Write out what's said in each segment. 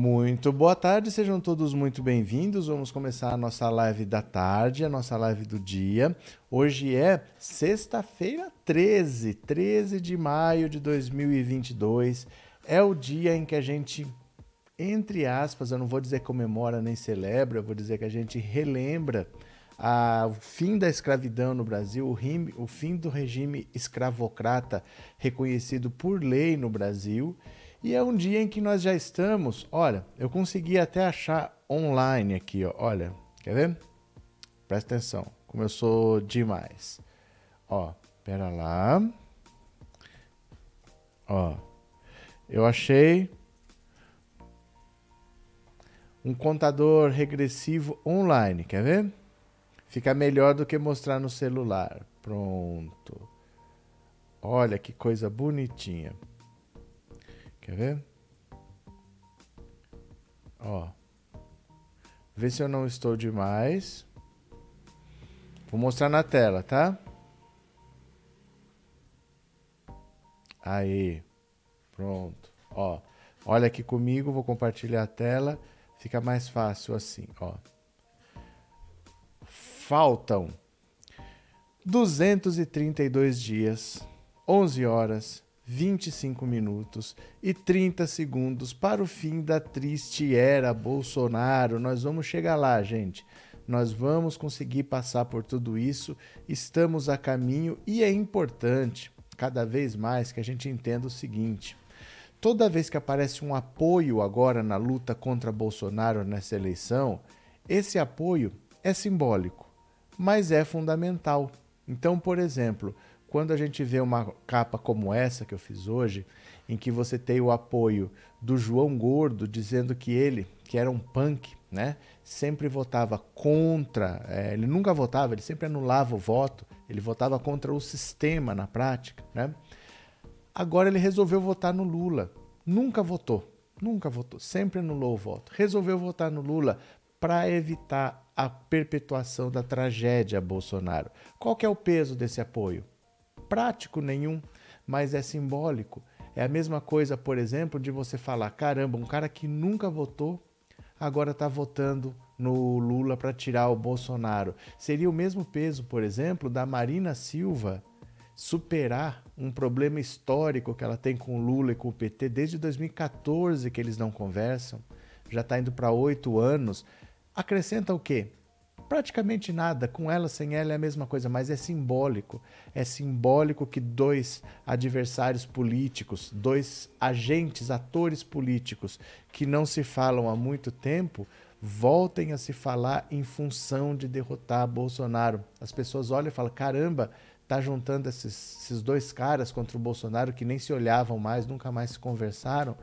Muito boa tarde, sejam todos muito bem-vindos. Vamos começar a nossa live da tarde, a nossa live do dia. Hoje é sexta-feira, 13, 13 de maio de 2022. É o dia em que a gente, entre aspas, eu não vou dizer comemora nem celebra, eu vou dizer que a gente relembra a, o fim da escravidão no Brasil, o, rim, o fim do regime escravocrata reconhecido por lei no Brasil e é um dia em que nós já estamos. Olha, eu consegui até achar online aqui, ó. Olha, quer ver? Presta atenção, sou demais. Ó, pera lá. Ó, eu achei um contador regressivo online, quer ver? Fica melhor do que mostrar no celular. Pronto. Olha que coisa bonitinha. Quer ver? Ó. Vê se eu não estou demais. Vou mostrar na tela, tá? Aí. Pronto. Ó. Olha aqui comigo, vou compartilhar a tela. Fica mais fácil assim, ó. Faltam 232 dias, 11 horas 25 minutos e 30 segundos para o fim da triste era Bolsonaro. Nós vamos chegar lá, gente. Nós vamos conseguir passar por tudo isso. Estamos a caminho e é importante, cada vez mais, que a gente entenda o seguinte: toda vez que aparece um apoio agora na luta contra Bolsonaro nessa eleição, esse apoio é simbólico, mas é fundamental. Então, por exemplo, quando a gente vê uma capa como essa que eu fiz hoje, em que você tem o apoio do João Gordo dizendo que ele, que era um punk, né, sempre votava contra, é, ele nunca votava, ele sempre anulava o voto, ele votava contra o sistema na prática, né? Agora ele resolveu votar no Lula, nunca votou, nunca votou, sempre anulou o voto. Resolveu votar no Lula para evitar a perpetuação da tragédia Bolsonaro. Qual que é o peso desse apoio? Prático nenhum, mas é simbólico. É a mesma coisa, por exemplo, de você falar: caramba, um cara que nunca votou agora está votando no Lula para tirar o Bolsonaro. Seria o mesmo peso, por exemplo, da Marina Silva superar um problema histórico que ela tem com o Lula e com o PT desde 2014 que eles não conversam, já está indo para oito anos. Acrescenta o quê? Praticamente nada. Com ela, sem ela é a mesma coisa, mas é simbólico. É simbólico que dois adversários políticos, dois agentes, atores políticos que não se falam há muito tempo, voltem a se falar em função de derrotar Bolsonaro. As pessoas olham e falam: caramba, tá juntando esses, esses dois caras contra o Bolsonaro que nem se olhavam mais, nunca mais se conversaram.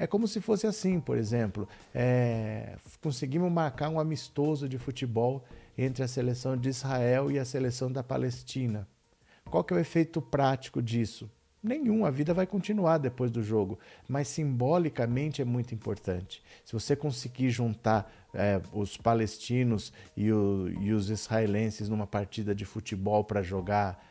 É como se fosse assim, por exemplo, é, conseguimos marcar um amistoso de futebol entre a seleção de Israel e a seleção da Palestina. Qual que é o efeito prático disso? Nenhum, a vida vai continuar depois do jogo, mas simbolicamente é muito importante. Se você conseguir juntar é, os palestinos e, o, e os israelenses numa partida de futebol para jogar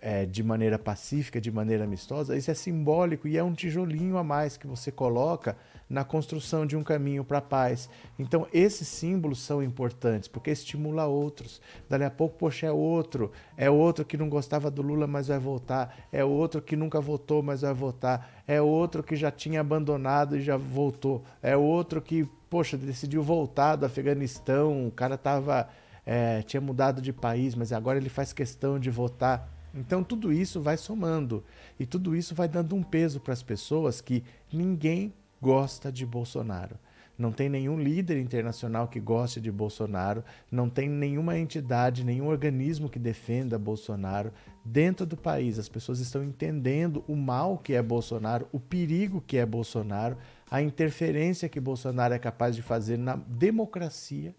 é, de maneira pacífica, de maneira amistosa, isso é simbólico e é um tijolinho a mais que você coloca na construção de um caminho para a paz. Então, esses símbolos são importantes porque estimula outros. Dali a pouco, poxa, é outro, é outro que não gostava do Lula, mas vai voltar, é outro que nunca votou, mas vai votar, é outro que já tinha abandonado e já voltou, é outro que, poxa, decidiu voltar do Afeganistão, o cara tava, é, tinha mudado de país, mas agora ele faz questão de votar. Então tudo isso vai somando e tudo isso vai dando um peso para as pessoas que ninguém gosta de Bolsonaro. Não tem nenhum líder internacional que goste de Bolsonaro, não tem nenhuma entidade, nenhum organismo que defenda Bolsonaro. Dentro do país, as pessoas estão entendendo o mal que é Bolsonaro, o perigo que é Bolsonaro, a interferência que Bolsonaro é capaz de fazer na democracia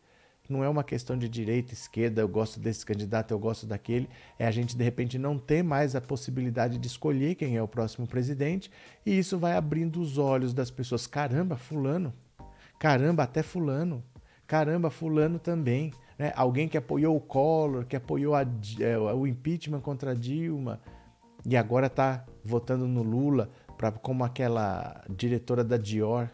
não é uma questão de direita, esquerda, eu gosto desse candidato, eu gosto daquele. É a gente, de repente, não ter mais a possibilidade de escolher quem é o próximo presidente. E isso vai abrindo os olhos das pessoas. Caramba, Fulano. Caramba, até Fulano. Caramba, Fulano também. Né? Alguém que apoiou o Collor, que apoiou a, é, o impeachment contra Dilma. E agora está votando no Lula pra, como aquela diretora da Dior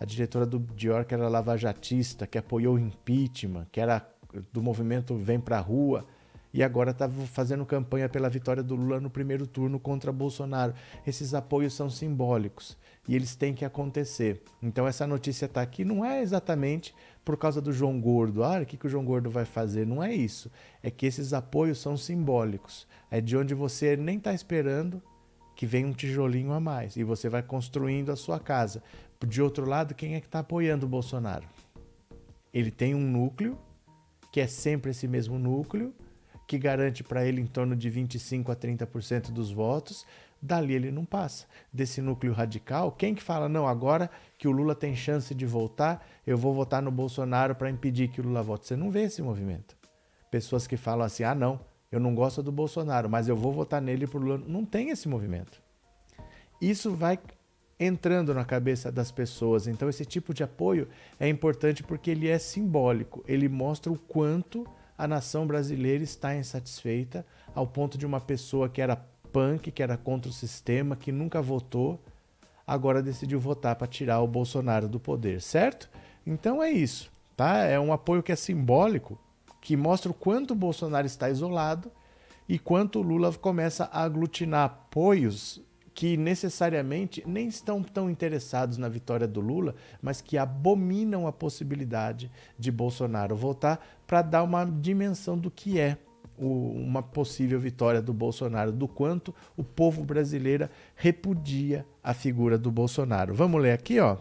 a diretora do Dior que era lavajatista, que apoiou o impeachment, que era do movimento Vem Pra Rua, e agora está fazendo campanha pela vitória do Lula no primeiro turno contra Bolsonaro. Esses apoios são simbólicos e eles têm que acontecer. Então essa notícia está aqui não é exatamente por causa do João Gordo. Ah, o que, que o João Gordo vai fazer? Não é isso. É que esses apoios são simbólicos. É de onde você nem está esperando que venha um tijolinho a mais e você vai construindo a sua casa. De outro lado, quem é que está apoiando o Bolsonaro? Ele tem um núcleo, que é sempre esse mesmo núcleo, que garante para ele em torno de 25 a 30% dos votos, dali ele não passa. Desse núcleo radical, quem que fala, não, agora que o Lula tem chance de voltar, eu vou votar no Bolsonaro para impedir que o Lula vote. Você não vê esse movimento. Pessoas que falam assim, ah, não, eu não gosto do Bolsonaro, mas eu vou votar nele por Lula. Não tem esse movimento. Isso vai entrando na cabeça das pessoas. Então, esse tipo de apoio é importante porque ele é simbólico. Ele mostra o quanto a nação brasileira está insatisfeita ao ponto de uma pessoa que era punk, que era contra o sistema, que nunca votou, agora decidiu votar para tirar o Bolsonaro do poder, certo? Então é isso, tá? É um apoio que é simbólico, que mostra o quanto o Bolsonaro está isolado e quanto o Lula começa a aglutinar apoios que necessariamente nem estão tão interessados na vitória do Lula, mas que abominam a possibilidade de Bolsonaro voltar para dar uma dimensão do que é uma possível vitória do Bolsonaro, do quanto o povo brasileiro repudia a figura do Bolsonaro. Vamos ler aqui, ó.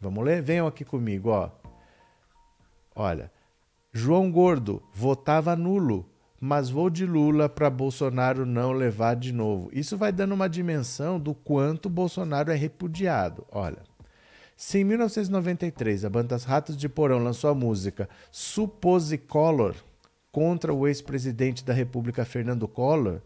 Vamos ler? Venham aqui comigo, ó. Olha, João Gordo votava nulo mas vou de Lula para Bolsonaro não levar de novo. Isso vai dando uma dimensão do quanto Bolsonaro é repudiado. Olha, se em 1993 a banda Ratos de Porão lançou a música Supposicolor contra o ex-presidente da República Fernando Collor,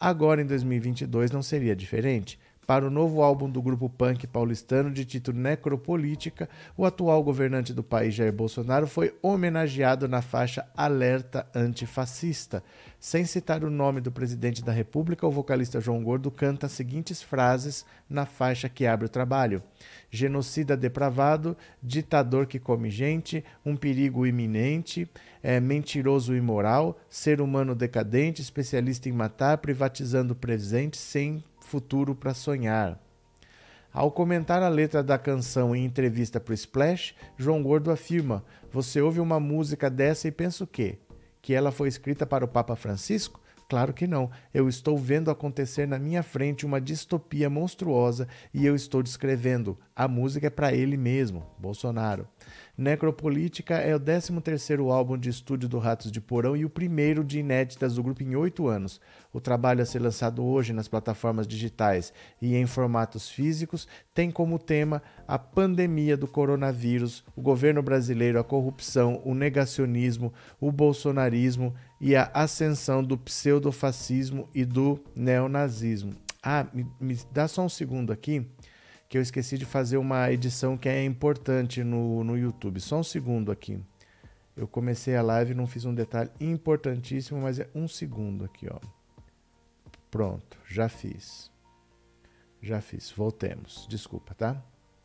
agora em 2022 não seria diferente. Para o novo álbum do grupo punk paulistano de título Necropolítica, o atual governante do país, Jair Bolsonaro, foi homenageado na faixa Alerta Antifascista. Sem citar o nome do presidente da República, o vocalista João Gordo canta as seguintes frases na faixa que abre o trabalho: Genocida depravado, ditador que come gente, um perigo iminente, é, mentiroso imoral, ser humano decadente, especialista em matar, privatizando o presente sem futuro para sonhar. Ao comentar a letra da canção em entrevista para o Splash, João Gordo afirma: Você ouve uma música dessa e pensa o quê? Que ela foi escrita para o Papa Francisco? Claro que não. Eu estou vendo acontecer na minha frente uma distopia monstruosa e eu estou descrevendo. A música é para ele mesmo, Bolsonaro. Necropolítica é o 13º álbum de estúdio do Ratos de Porão e o primeiro de inéditas do grupo em oito anos. O trabalho a ser lançado hoje nas plataformas digitais e em formatos físicos tem como tema a pandemia do coronavírus, o governo brasileiro, a corrupção, o negacionismo, o bolsonarismo e a ascensão do pseudofascismo e do neonazismo. Ah, me, me dá só um segundo aqui que eu esqueci de fazer uma edição que é importante no, no YouTube. Só um segundo aqui. Eu comecei a live e não fiz um detalhe importantíssimo, mas é um segundo aqui, ó. Pronto, já fiz. Já fiz. Voltemos. Desculpa, tá?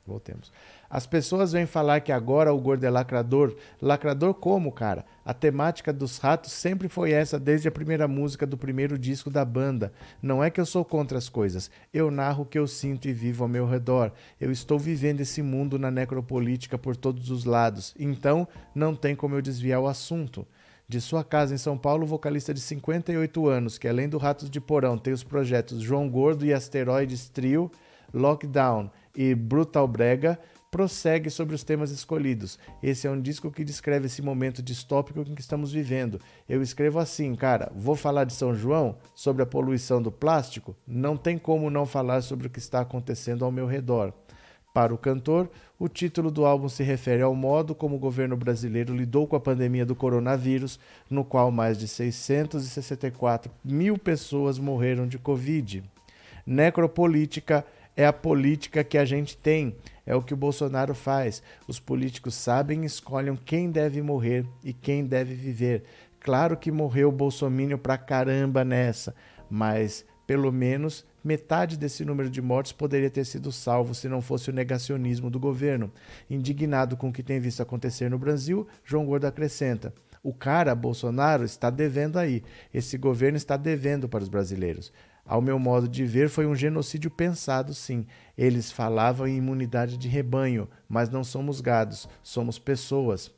Voltemos. As pessoas vêm falar que agora o gordo é lacrador. Lacrador como, cara? A temática dos ratos sempre foi essa desde a primeira música do primeiro disco da banda. Não é que eu sou contra as coisas. Eu narro o que eu sinto e vivo ao meu redor. Eu estou vivendo esse mundo na necropolítica por todos os lados. Então, não tem como eu desviar o assunto. De sua casa em São Paulo, vocalista de 58 anos, que além do Ratos de Porão tem os projetos João Gordo e Asteroides Trio, Lockdown e Brutal Brega, prossegue sobre os temas escolhidos. Esse é um disco que descreve esse momento distópico em que estamos vivendo. Eu escrevo assim, cara, vou falar de São João, sobre a poluição do plástico? Não tem como não falar sobre o que está acontecendo ao meu redor. Para o cantor, o título do álbum se refere ao modo como o governo brasileiro lidou com a pandemia do coronavírus, no qual mais de 664 mil pessoas morreram de Covid. Necropolítica é a política que a gente tem, é o que o Bolsonaro faz. Os políticos sabem escolhem quem deve morrer e quem deve viver. Claro que morreu o Bolsonaro pra caramba nessa, mas pelo menos Metade desse número de mortes poderia ter sido salvo se não fosse o negacionismo do governo. Indignado com o que tem visto acontecer no Brasil, João Gordo acrescenta: o cara, Bolsonaro, está devendo aí. Esse governo está devendo para os brasileiros. Ao meu modo de ver, foi um genocídio pensado, sim. Eles falavam em imunidade de rebanho, mas não somos gados, somos pessoas.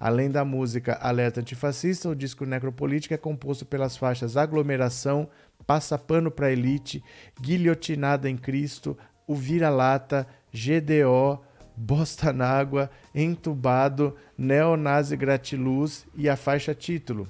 Além da música Alerta Antifascista, o disco Necropolítica é composto pelas faixas Aglomeração, Passa Pano para Elite, Guilhotinada em Cristo, O Vira-Lata, GDO, Bosta Nágua, Entubado, Neonazi Gratiluz e a faixa título.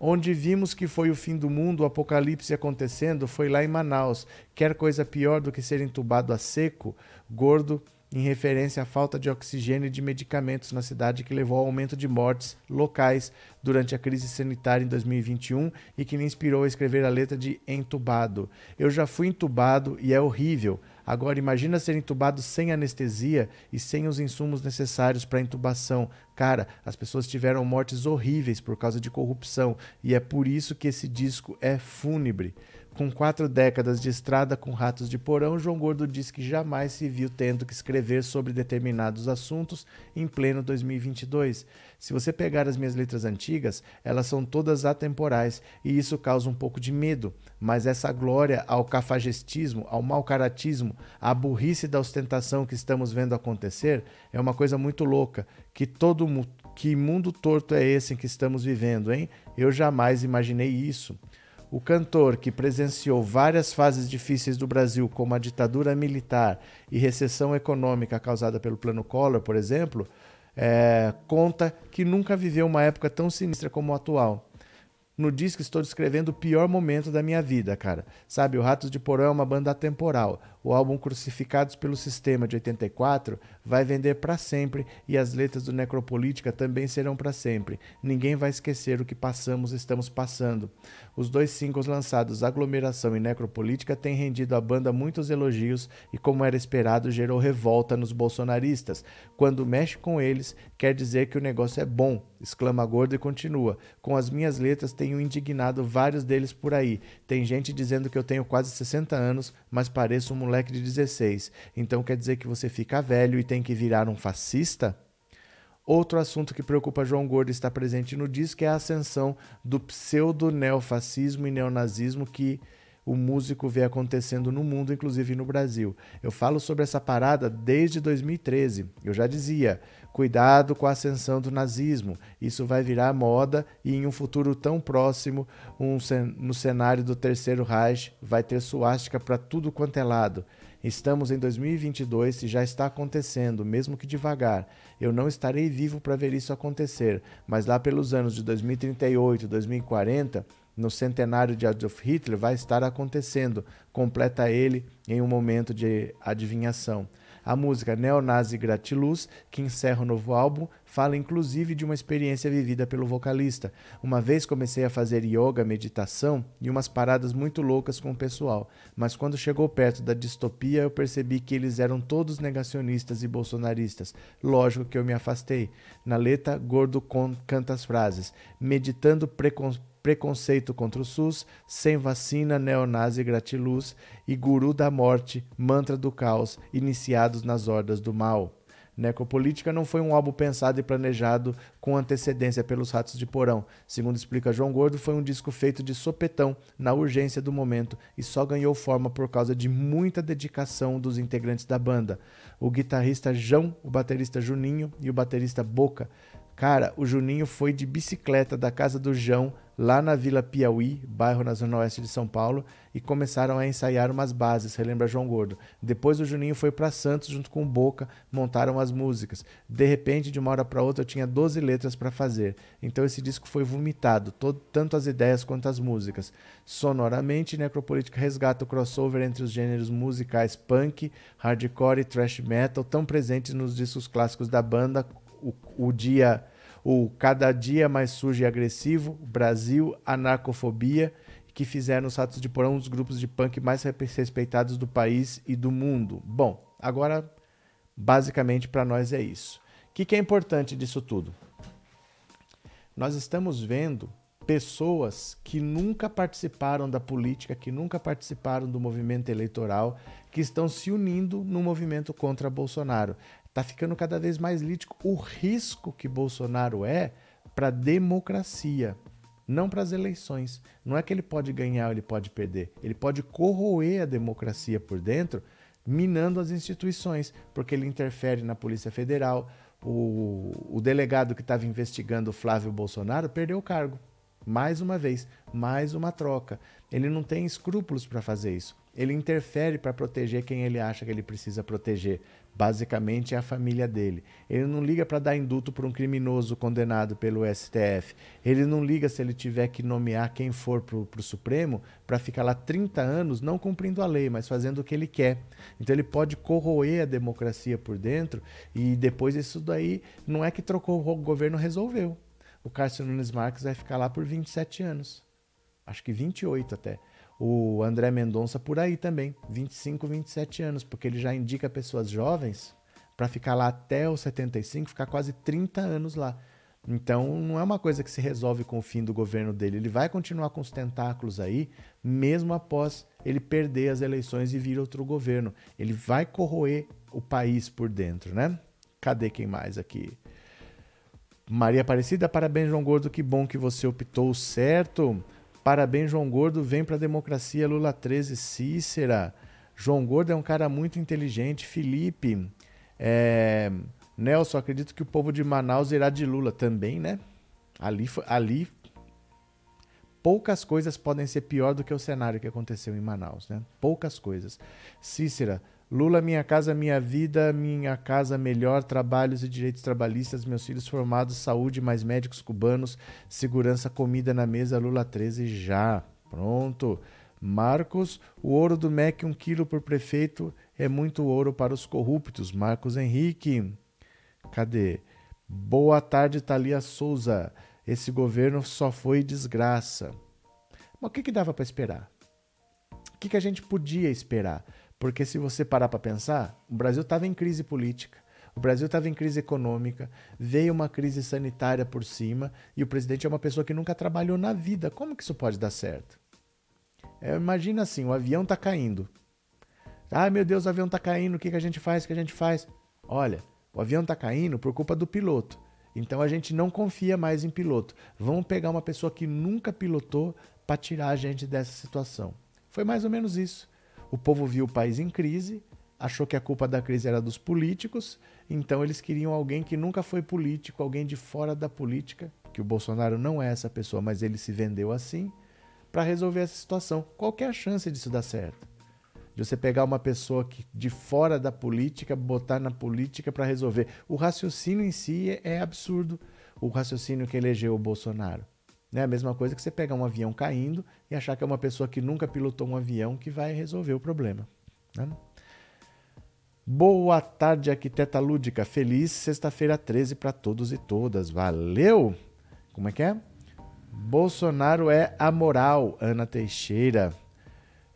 Onde vimos que foi o fim do mundo, o apocalipse acontecendo, foi lá em Manaus. Quer coisa pior do que ser entubado a seco, gordo, em referência à falta de oxigênio e de medicamentos na cidade que levou ao aumento de mortes locais durante a crise sanitária em 2021 e que me inspirou a escrever a letra de Entubado. Eu já fui entubado e é horrível. Agora imagina ser entubado sem anestesia e sem os insumos necessários para intubação. Cara, as pessoas tiveram mortes horríveis por causa de corrupção e é por isso que esse disco é fúnebre. Com quatro décadas de estrada com ratos de porão, João Gordo diz que jamais se viu tendo que escrever sobre determinados assuntos em pleno 2022. Se você pegar as minhas letras antigas, elas são todas atemporais e isso causa um pouco de medo, mas essa glória ao cafajestismo, ao mau caratismo, à burrice da ostentação que estamos vendo acontecer é uma coisa muito louca, que todo que mundo torto é esse em que estamos vivendo, hein? Eu jamais imaginei isso. O cantor, que presenciou várias fases difíceis do Brasil, como a ditadura militar e recessão econômica causada pelo Plano Collor, por exemplo, é, conta que nunca viveu uma época tão sinistra como a atual. No disco estou descrevendo o pior momento da minha vida, cara. Sabe, o Ratos de Porão é uma banda atemporal. O álbum Crucificados pelo Sistema de 84 vai vender para sempre e as letras do Necropolítica também serão para sempre. Ninguém vai esquecer o que passamos estamos passando. Os dois singles lançados, Aglomeração e Necropolítica, têm rendido à banda muitos elogios e, como era esperado, gerou revolta nos bolsonaristas. Quando mexe com eles, quer dizer que o negócio é bom, exclama Gordo e continua. Com as minhas letras tenho indignado vários deles por aí. Tem gente dizendo que eu tenho quase 60 anos, mas pareço um moleque de 16. Então quer dizer que você fica velho e tem que virar um fascista? Outro assunto que preocupa João Gordo está presente no disco é a ascensão do pseudo-neofascismo e neonazismo que o músico vê acontecendo no mundo, inclusive no Brasil. Eu falo sobre essa parada desde 2013. Eu já dizia: cuidado com a ascensão do nazismo. Isso vai virar moda e em um futuro tão próximo, um, no cenário do Terceiro Reich, vai ter suástica para tudo quanto é lado. Estamos em 2022 e já está acontecendo, mesmo que devagar. Eu não estarei vivo para ver isso acontecer, mas lá pelos anos de 2038, 2040, no centenário de Adolf Hitler, vai estar acontecendo. Completa ele em um momento de adivinhação. A música Neonazi Gratiluz, que encerra o novo álbum, fala inclusive de uma experiência vivida pelo vocalista. Uma vez comecei a fazer yoga, meditação e umas paradas muito loucas com o pessoal, mas quando chegou perto da distopia eu percebi que eles eram todos negacionistas e bolsonaristas. Lógico que eu me afastei. Na letra, Gordo canta as frases: meditando preconceito preconceito contra o SUS, sem vacina, neonazi gratiluz e guru da morte, mantra do caos, iniciados nas hordas do mal. Necropolítica não foi um álbum pensado e planejado com antecedência pelos Ratos de Porão. Segundo explica João Gordo, foi um disco feito de sopetão, na urgência do momento, e só ganhou forma por causa de muita dedicação dos integrantes da banda. O guitarrista João, o baterista Juninho e o baterista Boca. Cara, o Juninho foi de bicicleta da casa do João lá na Vila Piauí, bairro na zona oeste de São Paulo, e começaram a ensaiar umas bases, relembra João Gordo. Depois o Juninho foi para Santos junto com o Boca, montaram as músicas. De repente, de uma hora para outra, eu tinha 12 letras para fazer. Então esse disco foi vomitado, todo, tanto as ideias quanto as músicas. Sonoramente, Necropolítica resgata o crossover entre os gêneros musicais punk, hardcore e thrash metal, tão presentes nos discos clássicos da banda, o, o dia o Cada Dia Mais Sujo e Agressivo, Brasil, Anarcofobia, que fizeram os Ratos de Porão um dos grupos de punk mais respeitados do país e do mundo. Bom, agora, basicamente, para nós é isso. O que, que é importante disso tudo? Nós estamos vendo pessoas que nunca participaram da política, que nunca participaram do movimento eleitoral, que estão se unindo no movimento contra Bolsonaro. Está ficando cada vez mais lítico o risco que Bolsonaro é para a democracia, não para as eleições. Não é que ele pode ganhar ou ele pode perder. Ele pode corroer a democracia por dentro, minando as instituições, porque ele interfere na Polícia Federal. O, o delegado que estava investigando o Flávio Bolsonaro perdeu o cargo. Mais uma vez, mais uma troca. Ele não tem escrúpulos para fazer isso. Ele interfere para proteger quem ele acha que ele precisa proteger. Basicamente é a família dele. Ele não liga para dar indulto para um criminoso condenado pelo STF. Ele não liga se ele tiver que nomear quem for para o Supremo para ficar lá 30 anos não cumprindo a lei, mas fazendo o que ele quer. Então ele pode corroer a democracia por dentro e depois isso daí não é que trocou o governo resolveu. O Cássio Nunes Marques vai ficar lá por 27 anos. Acho que 28 até o André Mendonça por aí também, 25, 27 anos, porque ele já indica pessoas jovens para ficar lá até os 75, ficar quase 30 anos lá. Então não é uma coisa que se resolve com o fim do governo dele. Ele vai continuar com os tentáculos aí, mesmo após ele perder as eleições e vir outro governo. Ele vai corroer o país por dentro, né? Cadê quem mais aqui? Maria Aparecida, parabéns, João Gordo, que bom que você optou certo. Parabéns, João Gordo. Vem para a democracia, Lula 13, Cícera. João Gordo é um cara muito inteligente. Felipe. É... Nelson, acredito que o povo de Manaus irá de Lula também, né? Ali, ali poucas coisas podem ser pior do que o cenário que aconteceu em Manaus, né? Poucas coisas. Cícera, Lula, minha casa, minha vida, minha casa melhor, trabalhos e direitos trabalhistas, meus filhos formados, saúde, mais médicos cubanos, segurança, comida na mesa, Lula 13 já. Pronto. Marcos, o ouro do MEC, um quilo por prefeito, é muito ouro para os corruptos. Marcos Henrique. Cadê? Boa tarde, Thalia Souza. Esse governo só foi desgraça. Mas o que, que dava para esperar? O que, que a gente podia esperar? Porque se você parar para pensar, o Brasil estava em crise política, o Brasil estava em crise econômica, veio uma crise sanitária por cima e o presidente é uma pessoa que nunca trabalhou na vida. Como que isso pode dar certo? É, imagina assim, o avião está caindo. Ai meu Deus, o avião está caindo, o que, que a gente faz? O que a gente faz? Olha, o avião está caindo por culpa do piloto. Então a gente não confia mais em piloto. Vamos pegar uma pessoa que nunca pilotou para tirar a gente dessa situação. Foi mais ou menos isso. O povo viu o país em crise, achou que a culpa da crise era dos políticos, então eles queriam alguém que nunca foi político, alguém de fora da política, que o Bolsonaro não é essa pessoa, mas ele se vendeu assim, para resolver essa situação. Qual é a chance disso dar certo? De você pegar uma pessoa que de fora da política, botar na política para resolver. O raciocínio em si é absurdo, o raciocínio que elegeu o Bolsonaro. É a mesma coisa que você pegar um avião caindo e achar que é uma pessoa que nunca pilotou um avião que vai resolver o problema. Né? Boa tarde, arquiteta lúdica. Feliz sexta-feira 13 para todos e todas. Valeu! Como é que é? Bolsonaro é amoral, Ana Teixeira.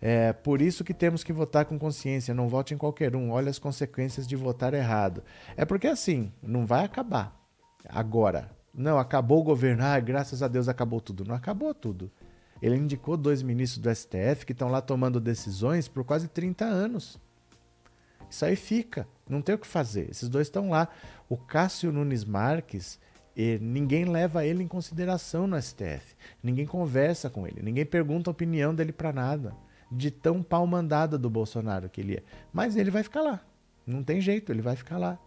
É por isso que temos que votar com consciência. Não vote em qualquer um. Olha as consequências de votar errado. É porque assim, não vai acabar agora. Não, acabou o governo. Ah, graças a Deus acabou tudo. Não acabou tudo. Ele indicou dois ministros do STF que estão lá tomando decisões por quase 30 anos. Isso aí fica. Não tem o que fazer. Esses dois estão lá. O Cássio Nunes Marques, ninguém leva ele em consideração no STF. Ninguém conversa com ele. Ninguém pergunta a opinião dele para nada. De tão pau mandada do Bolsonaro que ele é. Mas ele vai ficar lá. Não tem jeito, ele vai ficar lá.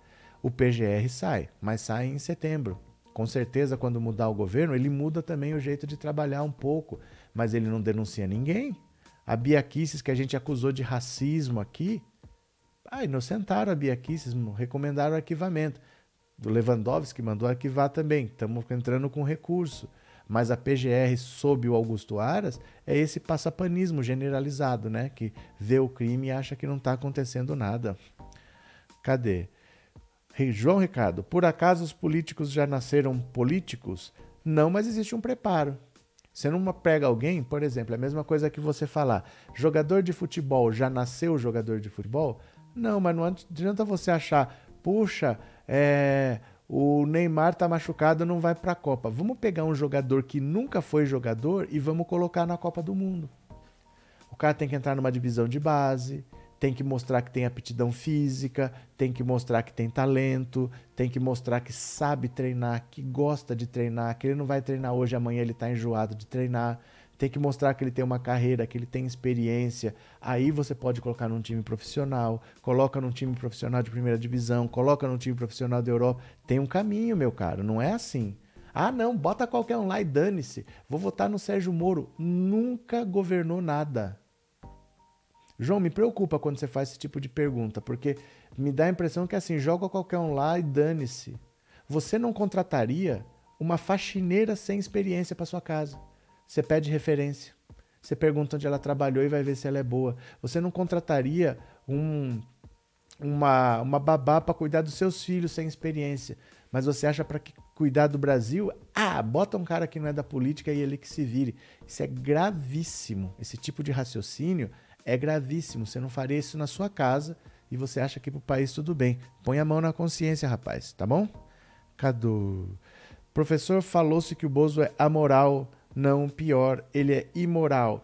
O PGR sai, mas sai em setembro com certeza, quando mudar o governo, ele muda também o jeito de trabalhar um pouco, mas ele não denuncia ninguém. A Bia Kicis, que a gente acusou de racismo aqui, ah, inocentaram a Bia Kicis, recomendaram o arquivamento. Do Lewandowski mandou arquivar também, estamos entrando com recurso. Mas a PGR sob o Augusto Aras é esse passapanismo generalizado, né? Que vê o crime e acha que não está acontecendo nada. Cadê? João Ricardo, por acaso os políticos já nasceram políticos? Não, mas existe um preparo. Você não pega alguém, por exemplo, é a mesma coisa que você falar, jogador de futebol já nasceu jogador de futebol? Não, mas não adianta você achar, puxa, é, o Neymar tá machucado, não vai para a Copa. Vamos pegar um jogador que nunca foi jogador e vamos colocar na Copa do Mundo. O cara tem que entrar numa divisão de base, tem que mostrar que tem aptidão física, tem que mostrar que tem talento, tem que mostrar que sabe treinar, que gosta de treinar, que ele não vai treinar hoje, amanhã ele está enjoado de treinar. Tem que mostrar que ele tem uma carreira, que ele tem experiência. Aí você pode colocar num time profissional, coloca num time profissional de primeira divisão, coloca num time profissional da Europa. Tem um caminho, meu caro, não é assim. Ah, não, bota qualquer um lá e dane-se. Vou votar no Sérgio Moro. Nunca governou nada. João, me preocupa quando você faz esse tipo de pergunta, porque me dá a impressão que assim, joga qualquer um lá e dane-se. Você não contrataria uma faxineira sem experiência para sua casa. Você pede referência. Você pergunta onde ela trabalhou e vai ver se ela é boa. Você não contrataria um, uma, uma babá para cuidar dos seus filhos sem experiência. Mas você acha para cuidar do Brasil? Ah, bota um cara que não é da política e ele que se vire. Isso é gravíssimo. Esse tipo de raciocínio é gravíssimo. Você não faria isso na sua casa e você acha que para o país tudo bem. Põe a mão na consciência, rapaz, tá bom? Cadu. Professor, falou-se que o Bozo é amoral, não pior, ele é imoral.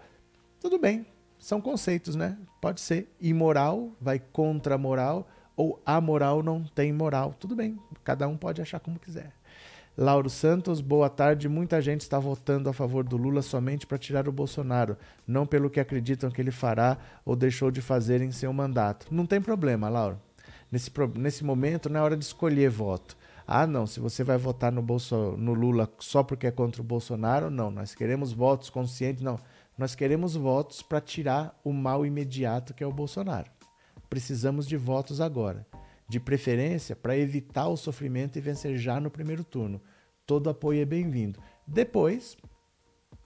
Tudo bem, são conceitos, né? Pode ser imoral, vai contra a moral, ou amoral não tem moral. Tudo bem, cada um pode achar como quiser. Lauro Santos, boa tarde. Muita gente está votando a favor do Lula somente para tirar o Bolsonaro, não pelo que acreditam que ele fará ou deixou de fazer em seu mandato. Não tem problema, Lauro. Nesse, nesse momento não é hora de escolher voto. Ah, não, se você vai votar no, Bolso, no Lula só porque é contra o Bolsonaro, não. Nós queremos votos conscientes, não. Nós queremos votos para tirar o mal imediato que é o Bolsonaro. Precisamos de votos agora de preferência para evitar o sofrimento e vencer já no primeiro turno. Todo apoio é bem-vindo. Depois,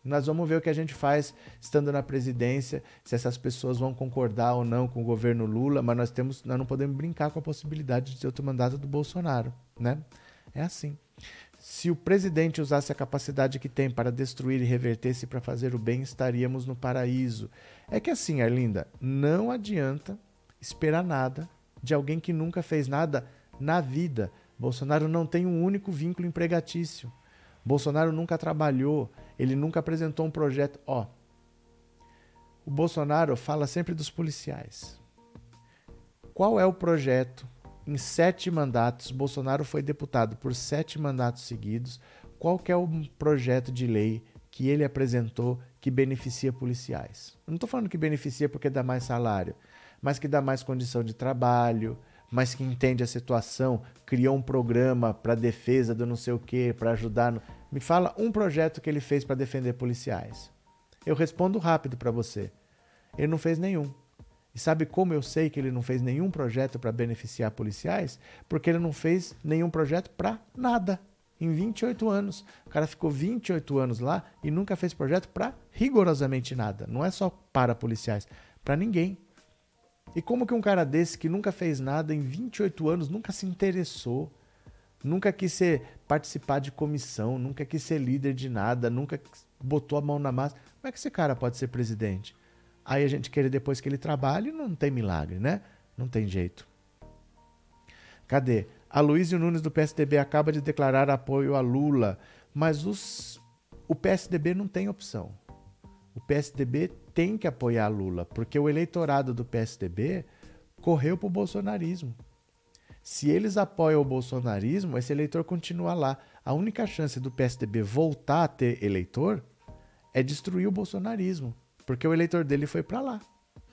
nós vamos ver o que a gente faz estando na presidência, se essas pessoas vão concordar ou não com o governo Lula, mas nós temos, nós não podemos brincar com a possibilidade de ter outro mandato do Bolsonaro, né? É assim. Se o presidente usasse a capacidade que tem para destruir e reverter-se para fazer o bem, estaríamos no paraíso. É que assim, Arlinda, não adianta esperar nada de alguém que nunca fez nada na vida. Bolsonaro não tem um único vínculo empregatício. Bolsonaro nunca trabalhou, ele nunca apresentou um projeto. Ó, o Bolsonaro fala sempre dos policiais. Qual é o projeto? Em sete mandatos, Bolsonaro foi deputado por sete mandatos seguidos. Qual é o projeto de lei que ele apresentou que beneficia policiais? não estou falando que beneficia porque dá mais salário mas que dá mais condição de trabalho, mas que entende a situação, criou um programa para defesa do não sei o que, para ajudar. No... Me fala um projeto que ele fez para defender policiais. Eu respondo rápido para você. Ele não fez nenhum. E sabe como eu sei que ele não fez nenhum projeto para beneficiar policiais? Porque ele não fez nenhum projeto para nada. Em 28 anos. O cara ficou 28 anos lá e nunca fez projeto para rigorosamente nada. Não é só para policiais, para ninguém. E como que um cara desse que nunca fez nada em 28 anos, nunca se interessou, nunca quis ser, participar de comissão, nunca quis ser líder de nada, nunca botou a mão na massa, como é que esse cara pode ser presidente? Aí a gente querer depois que ele trabalhe, não tem milagre, né? Não tem jeito. Cadê? A Luísio Nunes do PSDB acaba de declarar apoio a Lula, mas os, o PSDB não tem opção. O PSDB tem que apoiar Lula, porque o eleitorado do PSDB correu para o bolsonarismo. Se eles apoiam o bolsonarismo, esse eleitor continua lá. A única chance do PSDB voltar a ter eleitor é destruir o bolsonarismo, porque o eleitor dele foi para lá,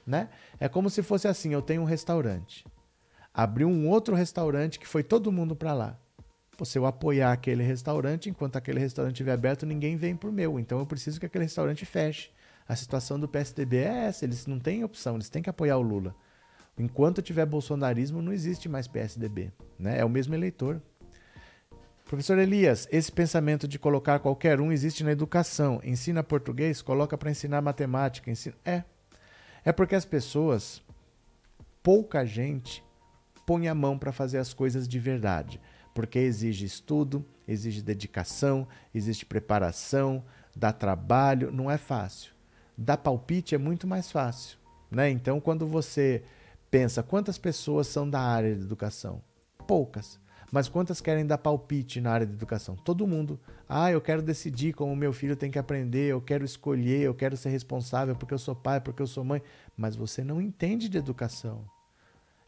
né? É como se fosse assim, eu tenho um restaurante. Abriu um outro restaurante que foi todo mundo para lá. se eu apoiar aquele restaurante, enquanto aquele restaurante estiver aberto, ninguém vem pro meu. Então eu preciso que aquele restaurante feche. A situação do PSDB é essa, eles não têm opção, eles têm que apoiar o Lula. Enquanto tiver bolsonarismo, não existe mais PSDB, né? É o mesmo eleitor. Professor Elias, esse pensamento de colocar qualquer um existe na educação. Ensina português, coloca para ensinar matemática, ensina... É. É porque as pessoas, pouca gente põe a mão para fazer as coisas de verdade, porque exige estudo, exige dedicação, existe preparação, dá trabalho, não é fácil dar palpite é muito mais fácil. Né? Então, quando você pensa quantas pessoas são da área de educação, poucas. Mas quantas querem dar palpite na área de educação? Todo mundo. Ah, eu quero decidir como meu filho tem que aprender, eu quero escolher, eu quero ser responsável porque eu sou pai, porque eu sou mãe. Mas você não entende de educação.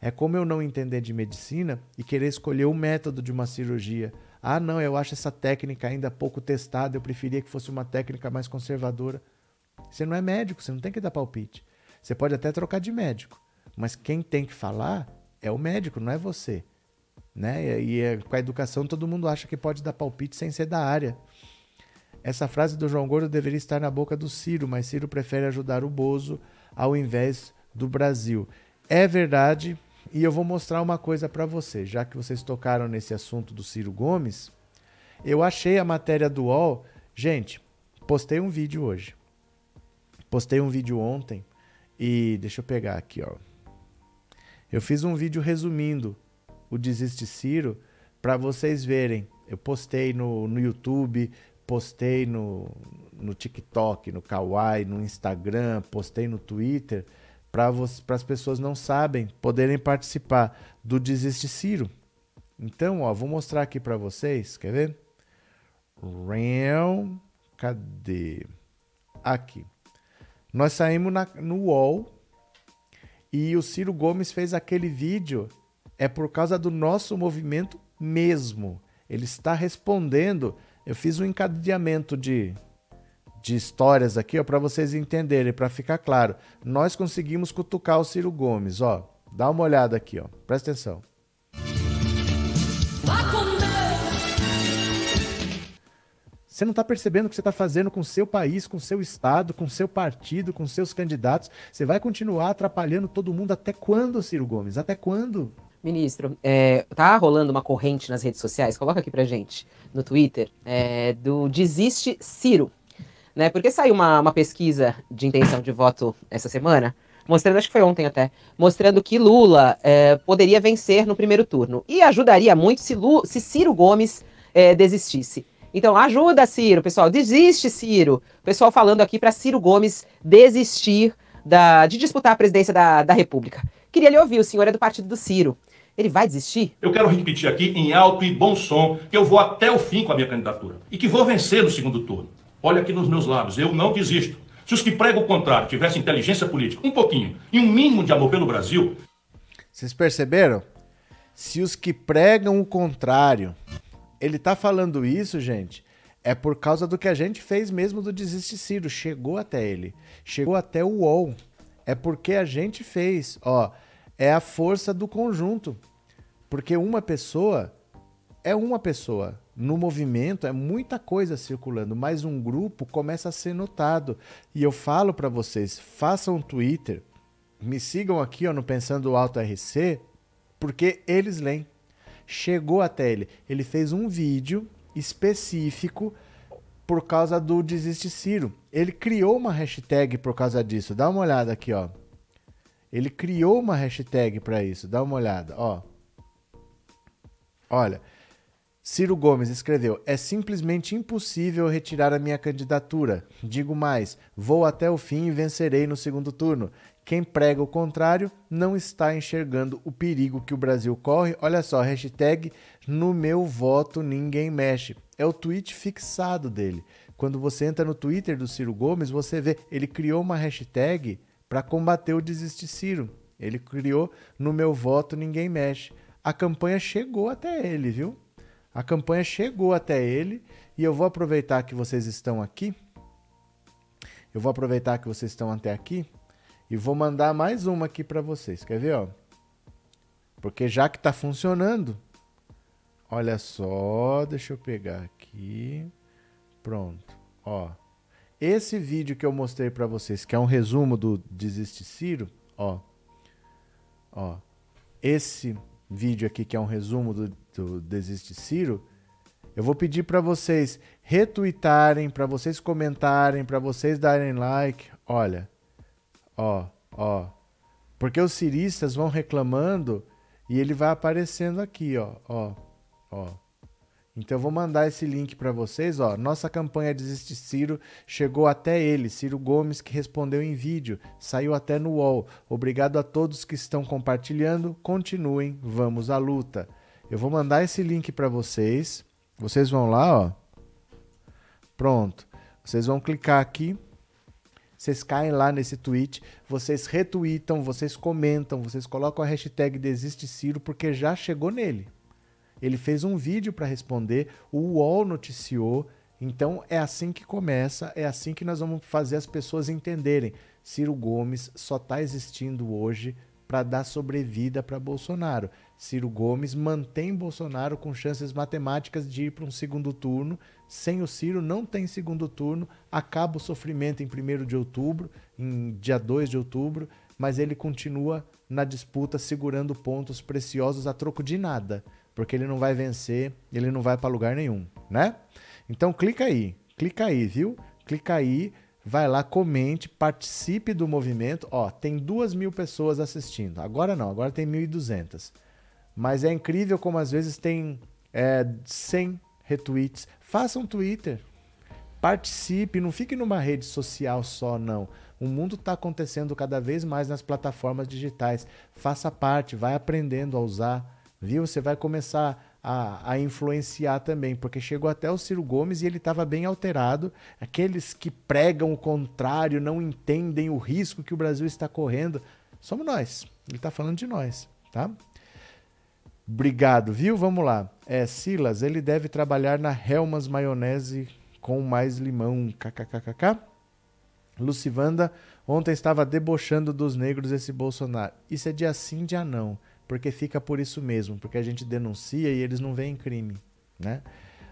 É como eu não entender de medicina e querer escolher o método de uma cirurgia. Ah, não, eu acho essa técnica ainda pouco testada, eu preferia que fosse uma técnica mais conservadora. Você não é médico, você não tem que dar palpite. Você pode até trocar de médico, mas quem tem que falar é o médico, não é você. Né? E é, com a educação todo mundo acha que pode dar palpite sem ser da área. Essa frase do João Gordo deveria estar na boca do Ciro, mas Ciro prefere ajudar o Bozo ao invés do Brasil. É verdade, e eu vou mostrar uma coisa para vocês, já que vocês tocaram nesse assunto do Ciro Gomes. Eu achei a matéria do UOL. Gente, postei um vídeo hoje. Postei um vídeo ontem e deixa eu pegar aqui, ó. Eu fiz um vídeo resumindo o Desiste Ciro para vocês verem. Eu postei no, no YouTube, postei no, no TikTok, no Kawaii, no Instagram, postei no Twitter para as pessoas não sabem poderem participar do Desiste Ciro. Então, ó, vou mostrar aqui para vocês, quer ver? Ram, cadê? Aqui. Nós saímos na, no UOL e o Ciro Gomes fez aquele vídeo. É por causa do nosso movimento mesmo. Ele está respondendo. Eu fiz um encadeamento de de histórias aqui, para vocês entenderem, para ficar claro. Nós conseguimos cutucar o Ciro Gomes, ó. Dá uma olhada aqui, ó. Presta atenção. Você não está percebendo o que você está fazendo com o seu país, com o seu estado, com o seu partido, com seus candidatos. Você vai continuar atrapalhando todo mundo até quando, Ciro Gomes? Até quando? Ministro, é, tá rolando uma corrente nas redes sociais, coloca aqui pra gente, no Twitter, é, do Desiste Ciro né? Porque saiu uma, uma pesquisa de intenção de voto essa semana, mostrando, acho que foi ontem até, mostrando que Lula é, poderia vencer no primeiro turno. E ajudaria muito se, Lu, se Ciro Gomes é, desistisse. Então, ajuda, Ciro, pessoal. Desiste, Ciro. Pessoal falando aqui para Ciro Gomes desistir da, de disputar a presidência da, da República. Queria lhe ouvir, o senhor é do partido do Ciro. Ele vai desistir? Eu quero repetir aqui em alto e bom som que eu vou até o fim com a minha candidatura e que vou vencer no segundo turno. Olha aqui nos meus lábios, eu não desisto. Se os que pregam o contrário tivessem inteligência política, um pouquinho, e um mínimo de amor pelo Brasil. Vocês perceberam? Se os que pregam o contrário, ele tá falando isso, gente, é por causa do que a gente fez mesmo do desisticido. Chegou até ele. Chegou até o UOL. É porque a gente fez. Ó, é a força do conjunto. Porque uma pessoa é uma pessoa no movimento é muita coisa circulando, mas um grupo começa a ser notado. E eu falo para vocês, façam um Twitter, me sigam aqui ó, no Pensando Alto RC, porque eles leem. Chegou até ele. Ele fez um vídeo específico por causa do Desiste Ciro. Ele criou uma hashtag por causa disso. Dá uma olhada aqui, ó. Ele criou uma hashtag para isso. Dá uma olhada, ó. Olha, Ciro Gomes escreveu: É simplesmente impossível retirar a minha candidatura. Digo mais: vou até o fim e vencerei no segundo turno. Quem prega o contrário não está enxergando o perigo que o Brasil corre. Olha só, hashtag no meu voto ninguém mexe. É o tweet fixado dele. Quando você entra no Twitter do Ciro Gomes, você vê, ele criou uma hashtag para combater o desiste Ciro. Ele criou no meu voto ninguém mexe. A campanha chegou até ele, viu? A campanha chegou até ele e eu vou aproveitar que vocês estão aqui. Eu vou aproveitar que vocês estão até aqui e vou mandar mais uma aqui para vocês. Quer ver, ó? Porque já que está funcionando, olha só, deixa eu pegar aqui. Pronto, ó. Esse vídeo que eu mostrei para vocês, que é um resumo do Desiste Ciro, ó. Ó. Esse vídeo aqui que é um resumo do do Desiste Ciro, eu vou pedir para vocês retweetarem, para vocês comentarem, para vocês darem like. Olha, ó, ó. Porque os ciristas vão reclamando e ele vai aparecendo aqui, ó, ó, ó. Então eu vou mandar esse link para vocês, ó. Nossa campanha Desiste Ciro chegou até ele, Ciro Gomes, que respondeu em vídeo, saiu até no UOL. Obrigado a todos que estão compartilhando. Continuem, vamos à luta. Eu vou mandar esse link para vocês. Vocês vão lá, ó. Pronto. Vocês vão clicar aqui. Vocês caem lá nesse tweet, vocês retweetam, vocês comentam, vocês colocam a hashtag Desiste Ciro porque já chegou nele. Ele fez um vídeo para responder, o UOL noticiou. Então é assim que começa, é assim que nós vamos fazer as pessoas entenderem. Ciro Gomes só está existindo hoje para dar sobrevida para Bolsonaro. Ciro Gomes mantém Bolsonaro com chances matemáticas de ir para um segundo turno. Sem o Ciro, não tem segundo turno. Acaba o sofrimento em 1 de outubro, em dia 2 de outubro, mas ele continua na disputa segurando pontos preciosos a troco de nada, porque ele não vai vencer, ele não vai para lugar nenhum, né? Então clica aí, clica aí, viu? Clica aí vai lá, comente, participe do movimento. Ó, tem duas mil pessoas assistindo. Agora não, agora tem 1.200. Mas é incrível como às vezes tem é, 100 retweets. Faça um Twitter. Participe, não fique numa rede social só, não. O mundo está acontecendo cada vez mais nas plataformas digitais. Faça parte, vai aprendendo a usar, viu? Você vai começar a, a, influenciar também, porque chegou até o Ciro Gomes e ele estava bem alterado. Aqueles que pregam o contrário, não entendem o risco que o Brasil está correndo, somos nós. Ele está falando de nós, tá? Obrigado, viu? Vamos lá. É, Silas, ele deve trabalhar na Helmas Maionese com mais limão. KKKKK. Lucivanda, ontem estava debochando dos negros esse Bolsonaro. Isso é dia sim, dia não porque fica por isso mesmo, porque a gente denuncia e eles não veem crime, né?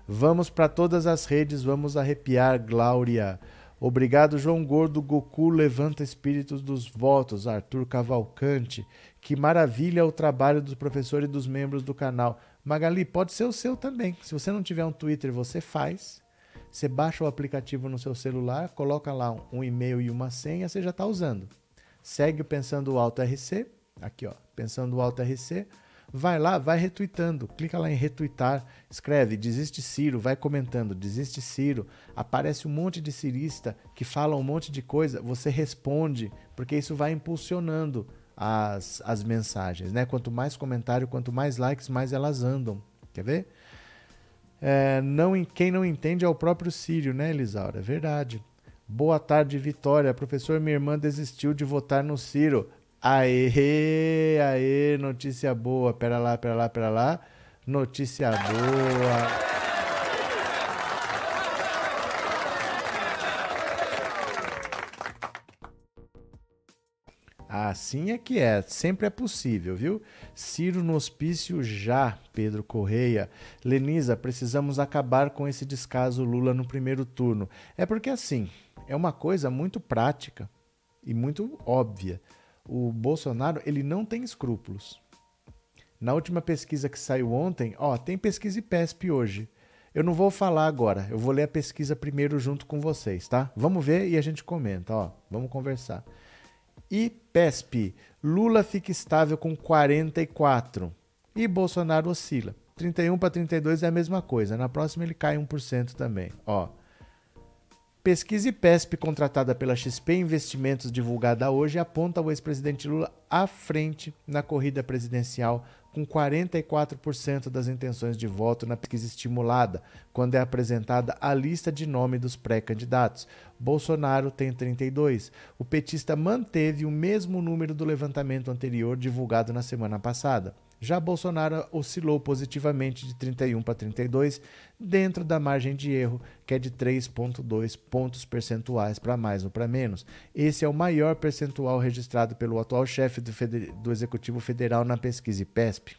Vamos para todas as redes, vamos arrepiar, Glória. Obrigado, João Gordo. Goku levanta espíritos dos votos. Arthur Cavalcante. Que maravilha o trabalho dos professores e dos membros do canal. Magali, pode ser o seu também. Se você não tiver um Twitter, você faz. Você baixa o aplicativo no seu celular, coloca lá um e-mail e uma senha, você já está usando. Segue o Pensando Alto RC Aqui, ó, pensando Alto RC, vai lá, vai retweetando, clica lá em retweetar, escreve desiste Ciro, vai comentando, desiste Ciro, aparece um monte de cirista que fala um monte de coisa, você responde, porque isso vai impulsionando as, as mensagens, né? Quanto mais comentário, quanto mais likes, mais elas andam. Quer ver? É, não, quem não entende é o próprio Círio, né, Elisaura? É verdade. Boa tarde, Vitória. Professor, minha irmã desistiu de votar no Ciro. Aê, aê, notícia boa. Pera lá, pera lá, pera lá. Notícia boa. Assim é que é, sempre é possível, viu? Ciro no hospício já, Pedro Correia. Lenisa, precisamos acabar com esse descaso Lula no primeiro turno. É porque assim, é uma coisa muito prática e muito óbvia o Bolsonaro ele não tem escrúpulos. Na última pesquisa que saiu ontem, ó, tem pesquisa IPESP hoje. Eu não vou falar agora, eu vou ler a pesquisa primeiro junto com vocês, tá? Vamos ver e a gente comenta, ó. Vamos conversar. IPESP, Lula fica estável com 44 e Bolsonaro oscila. 31 para 32 é a mesma coisa. Na próxima ele cai 1% também, ó. Pesquisa IPESP contratada pela XP Investimentos divulgada hoje aponta o ex-presidente Lula à frente na corrida presidencial com 44% das intenções de voto na pesquisa estimulada, quando é apresentada a lista de nome dos pré-candidatos. Bolsonaro tem 32. O petista manteve o mesmo número do levantamento anterior divulgado na semana passada. Já Bolsonaro oscilou positivamente de 31 para 32, dentro da margem de erro, que é de 3,2 pontos percentuais para mais ou para menos. Esse é o maior percentual registrado pelo atual chefe do, do Executivo Federal na pesquisa IPESP.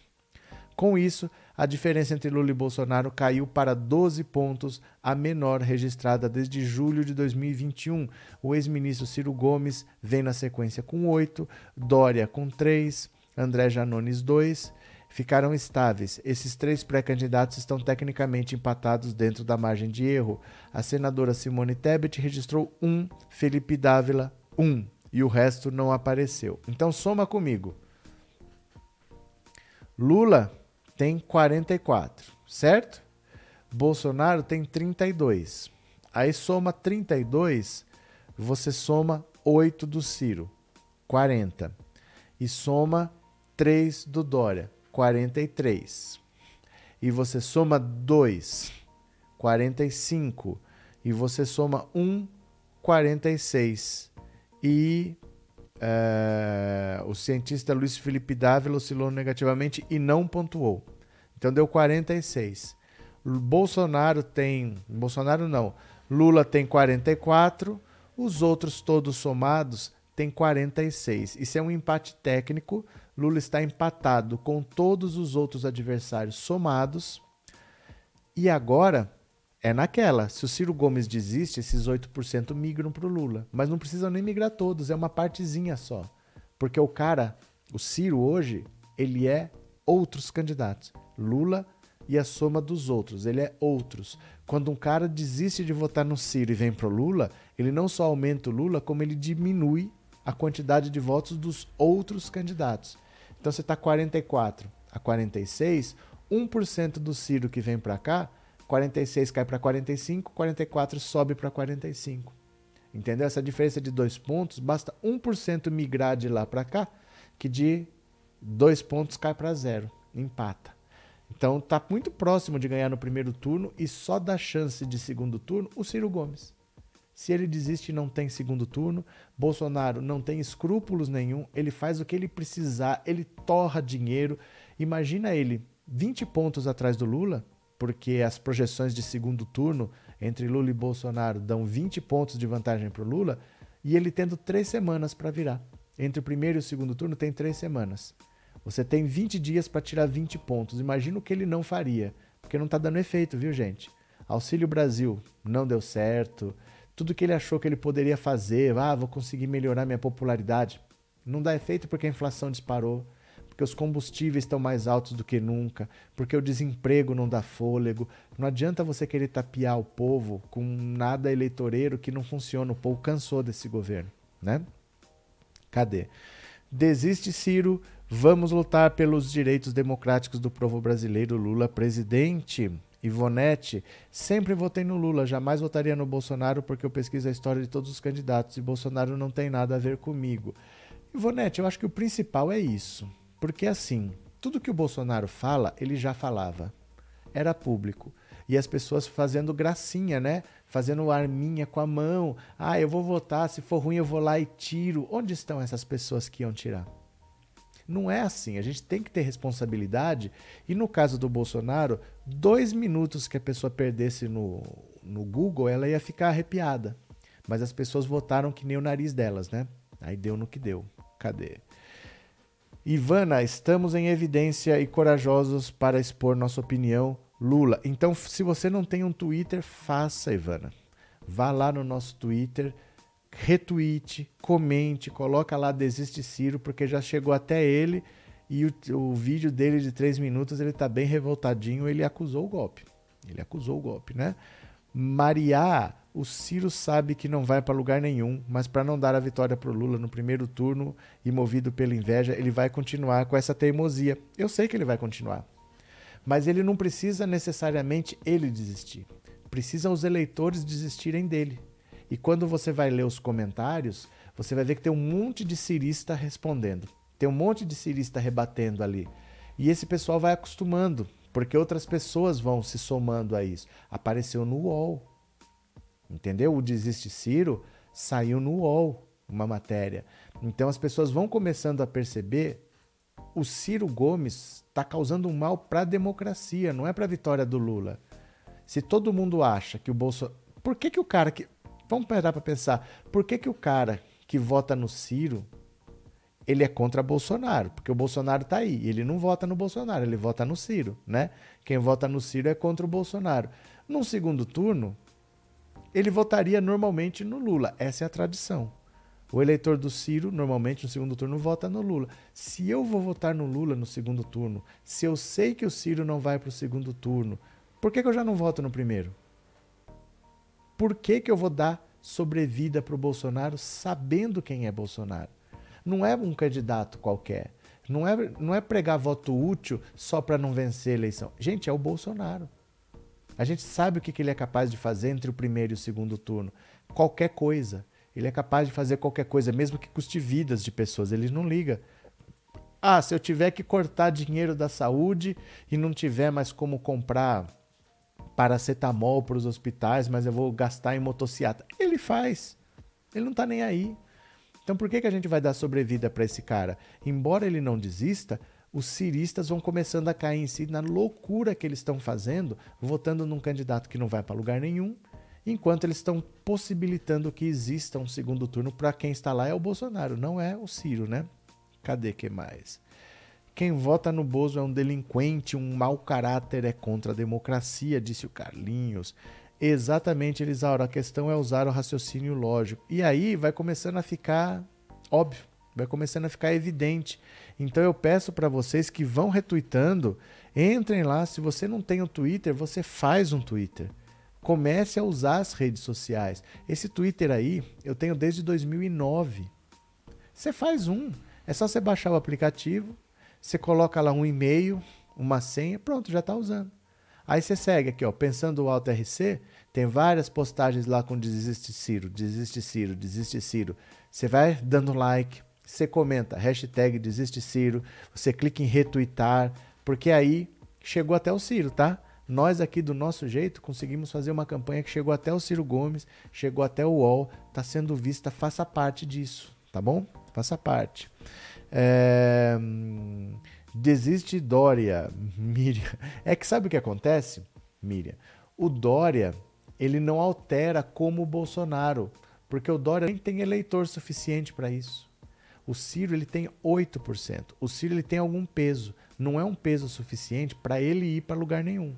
Com isso, a diferença entre Lula e Bolsonaro caiu para 12 pontos, a menor registrada desde julho de 2021. O ex-ministro Ciro Gomes vem na sequência com 8, Dória com 3, André Janones 2, ficaram estáveis. Esses três pré-candidatos estão tecnicamente empatados dentro da margem de erro. A senadora Simone Tebet registrou 1, um, Felipe Dávila 1 um, e o resto não apareceu. Então soma comigo. Lula tem 44, certo? Bolsonaro tem 32. Aí soma 32, você soma 8 do Ciro, 40. E soma 3 do Dória, 43. e você soma 2, 45. E você soma 1, 46. E é, o cientista Luiz Felipe Dávila oscilou negativamente e não pontuou. Então deu 46. Bolsonaro tem. Bolsonaro não. Lula tem 44. Os outros todos somados têm 46. Isso é um empate técnico. Lula está empatado com todos os outros adversários somados. E agora é naquela. Se o Ciro Gomes desiste, esses 8% migram para o Lula. Mas não precisam nem migrar todos, é uma partezinha só. Porque o cara, o Ciro hoje, ele é outros candidatos. Lula e a soma dos outros. Ele é outros. Quando um cara desiste de votar no Ciro e vem pro Lula, ele não só aumenta o Lula, como ele diminui a quantidade de votos dos outros candidatos. Então você está 44 a 46, 1% do Ciro que vem para cá 46 cai para 45, 44 sobe para 45. Entendeu? Essa diferença de dois pontos, basta 1% migrar de lá para cá, que de dois pontos cai para zero, empata. Então tá muito próximo de ganhar no primeiro turno e só dá chance de segundo turno o Ciro Gomes. Se ele desiste não tem segundo turno, Bolsonaro não tem escrúpulos nenhum, ele faz o que ele precisar, ele torra dinheiro. Imagina ele 20 pontos atrás do Lula, porque as projeções de segundo turno entre Lula e Bolsonaro dão 20 pontos de vantagem para o Lula, e ele tendo três semanas para virar. Entre o primeiro e o segundo turno tem três semanas. Você tem 20 dias para tirar 20 pontos. Imagina o que ele não faria, porque não está dando efeito, viu, gente? Auxílio Brasil não deu certo. Tudo que ele achou que ele poderia fazer, ah, vou conseguir melhorar minha popularidade, não dá efeito porque a inflação disparou porque os combustíveis estão mais altos do que nunca, porque o desemprego não dá fôlego. Não adianta você querer tapear o povo com nada eleitoreiro que não funciona. O povo cansou desse governo, né? Cadê? Desiste Ciro, vamos lutar pelos direitos democráticos do povo brasileiro. Lula presidente. Ivonete, sempre votei no Lula, jamais votaria no Bolsonaro porque eu pesquiso a história de todos os candidatos e Bolsonaro não tem nada a ver comigo. Ivonete, eu acho que o principal é isso. Porque assim, tudo que o Bolsonaro fala, ele já falava. Era público. E as pessoas fazendo gracinha, né? Fazendo arminha com a mão. Ah, eu vou votar, se for ruim eu vou lá e tiro. Onde estão essas pessoas que iam tirar? Não é assim. A gente tem que ter responsabilidade. E no caso do Bolsonaro, dois minutos que a pessoa perdesse no, no Google, ela ia ficar arrepiada. Mas as pessoas votaram que nem o nariz delas, né? Aí deu no que deu. Cadê? Ivana, estamos em evidência e corajosos para expor nossa opinião. Lula. Então, se você não tem um Twitter, faça, Ivana. Vá lá no nosso Twitter, retweete, comente, coloca lá Desiste Ciro, porque já chegou até ele e o, o vídeo dele de três minutos ele tá bem revoltadinho, ele acusou o golpe. Ele acusou o golpe, né? Maria o Ciro sabe que não vai para lugar nenhum, mas para não dar a vitória para o Lula no primeiro turno e movido pela inveja, ele vai continuar com essa teimosia. Eu sei que ele vai continuar. Mas ele não precisa necessariamente ele desistir. Precisam os eleitores desistirem dele. E quando você vai ler os comentários, você vai ver que tem um monte de cirista respondendo. Tem um monte de cirista rebatendo ali. E esse pessoal vai acostumando, porque outras pessoas vão se somando a isso. Apareceu no UOL Entendeu? O Desiste Ciro saiu no UOL, uma matéria. Então as pessoas vão começando a perceber o Ciro Gomes está causando um mal para a democracia, não é para a vitória do Lula. Se todo mundo acha que o Bolsonaro. Por que, que o cara que. Vamos parar para pensar. Por que, que o cara que vota no Ciro ele é contra Bolsonaro? Porque o Bolsonaro está aí. Ele não vota no Bolsonaro, ele vota no Ciro, né? Quem vota no Ciro é contra o Bolsonaro. Num segundo turno, ele votaria normalmente no Lula. Essa é a tradição. O eleitor do Ciro, normalmente no segundo turno, vota no Lula. Se eu vou votar no Lula no segundo turno, se eu sei que o Ciro não vai para o segundo turno, por que, que, eu já não voto no primeiro? Por que, que eu vou dar sobrevida para o Bolsonaro sabendo quem é Bolsonaro? Não é um candidato qualquer. Não é, não é pregar voto útil só para não vencer a eleição. Gente, é o Bolsonaro. A gente sabe o que ele é capaz de fazer entre o primeiro e o segundo turno. Qualquer coisa. Ele é capaz de fazer qualquer coisa, mesmo que custe vidas de pessoas. Ele não liga. Ah, se eu tiver que cortar dinheiro da saúde e não tiver mais como comprar paracetamol para os hospitais, mas eu vou gastar em motociata. Ele faz. Ele não está nem aí. Então por que, que a gente vai dar sobrevida para esse cara? Embora ele não desista, os ciristas vão começando a cair em si na loucura que eles estão fazendo, votando num candidato que não vai para lugar nenhum, enquanto eles estão possibilitando que exista um segundo turno para quem está lá é o Bolsonaro, não é o Ciro, né? Cadê que mais? Quem vota no Bozo é um delinquente, um mau caráter, é contra a democracia, disse o Carlinhos. Exatamente, Elisaura. A questão é usar o raciocínio lógico. E aí vai começando a ficar óbvio, vai começando a ficar evidente. Então eu peço para vocês que vão retweetando, entrem lá. Se você não tem o um Twitter, você faz um Twitter. Comece a usar as redes sociais. Esse Twitter aí eu tenho desde 2009. Você faz um. É só você baixar o aplicativo, você coloca lá um e-mail, uma senha, pronto, já está usando. Aí você segue aqui, ó, pensando o Alto RC, tem várias postagens lá com desiste Ciro, desiste Ciro, desiste Ciro. Você vai dando like, você comenta, hashtag desiste Ciro, você clica em retweetar, porque aí chegou até o Ciro, tá? Nós aqui do nosso jeito conseguimos fazer uma campanha que chegou até o Ciro Gomes, chegou até o UOL, está sendo vista, faça parte disso, tá bom? Faça parte. É... Desiste Dória, Miriam. É que sabe o que acontece, Miriam? O Dória, ele não altera como o Bolsonaro, porque o Dória nem tem eleitor suficiente para isso. O Ciro ele tem 8%. O Ciro ele tem algum peso. Não é um peso suficiente para ele ir para lugar nenhum.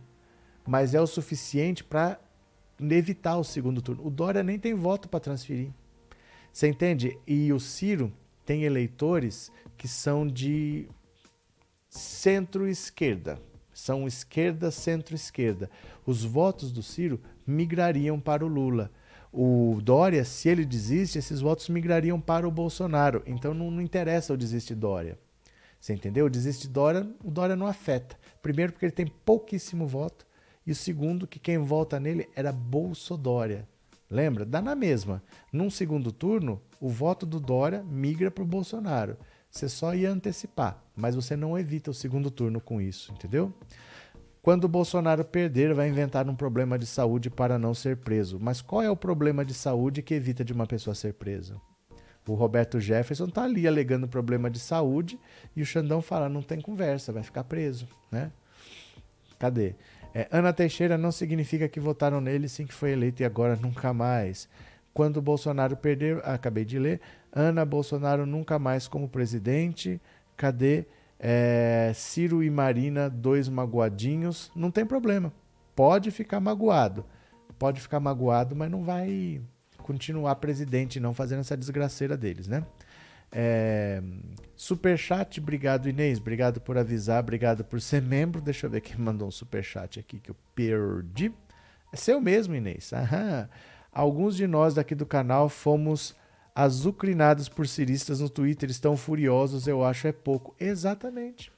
Mas é o suficiente para evitar o segundo turno. O Dória nem tem voto para transferir. Você entende? E o Ciro tem eleitores que são de centro-esquerda. São esquerda, centro-esquerda. Os votos do Ciro migrariam para o Lula. O Dória, se ele desiste, esses votos migrariam para o Bolsonaro. Então não, não interessa o desiste Dória. Você entendeu? O desiste Dória, o Dória não afeta. Primeiro, porque ele tem pouquíssimo voto. E o segundo, que quem vota nele era Bolsodória. Lembra? Dá na mesma. Num segundo turno, o voto do Dória migra para o Bolsonaro. Você só ia antecipar, mas você não evita o segundo turno com isso, entendeu? Quando o Bolsonaro perder, vai inventar um problema de saúde para não ser preso. Mas qual é o problema de saúde que evita de uma pessoa ser presa? O Roberto Jefferson está ali alegando problema de saúde e o Xandão fala: não tem conversa, vai ficar preso, né? Cadê? É, Ana Teixeira não significa que votaram nele sim que foi eleito e agora nunca mais. Quando o Bolsonaro perder, acabei de ler, Ana Bolsonaro nunca mais como presidente. Cadê é, Ciro e Marina, dois magoadinhos? Não tem problema. Pode ficar magoado. Pode ficar magoado, mas não vai continuar presidente, não fazendo essa desgraceira deles, né? É, superchat, obrigado Inês, obrigado por avisar, obrigado por ser membro. Deixa eu ver quem mandou um superchat aqui que eu perdi. É seu mesmo, Inês. Aham. Alguns de nós daqui do canal fomos azucrinados por ciristas no Twitter, estão furiosos, eu acho é pouco. Exatamente.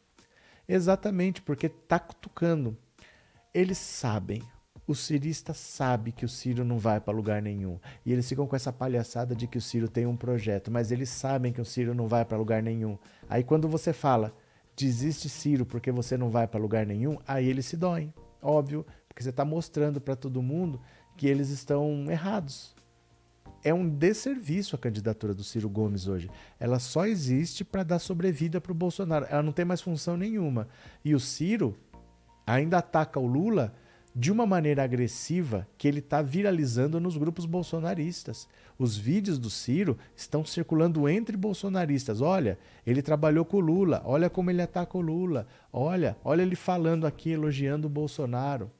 Exatamente, porque tá cutucando. Eles sabem. O cirista sabe que o Ciro não vai para lugar nenhum. E eles ficam com essa palhaçada de que o Ciro tem um projeto, mas eles sabem que o Ciro não vai para lugar nenhum. Aí quando você fala, desiste Ciro porque você não vai para lugar nenhum, aí eles se doem. Óbvio, porque você está mostrando para todo mundo que eles estão errados. É um desserviço a candidatura do Ciro Gomes hoje. Ela só existe para dar sobrevida para o Bolsonaro. Ela não tem mais função nenhuma. E o Ciro ainda ataca o Lula de uma maneira agressiva que ele está viralizando nos grupos bolsonaristas. Os vídeos do Ciro estão circulando entre bolsonaristas. Olha, ele trabalhou com o Lula. Olha como ele ataca o Lula. Olha, olha ele falando aqui, elogiando o Bolsonaro.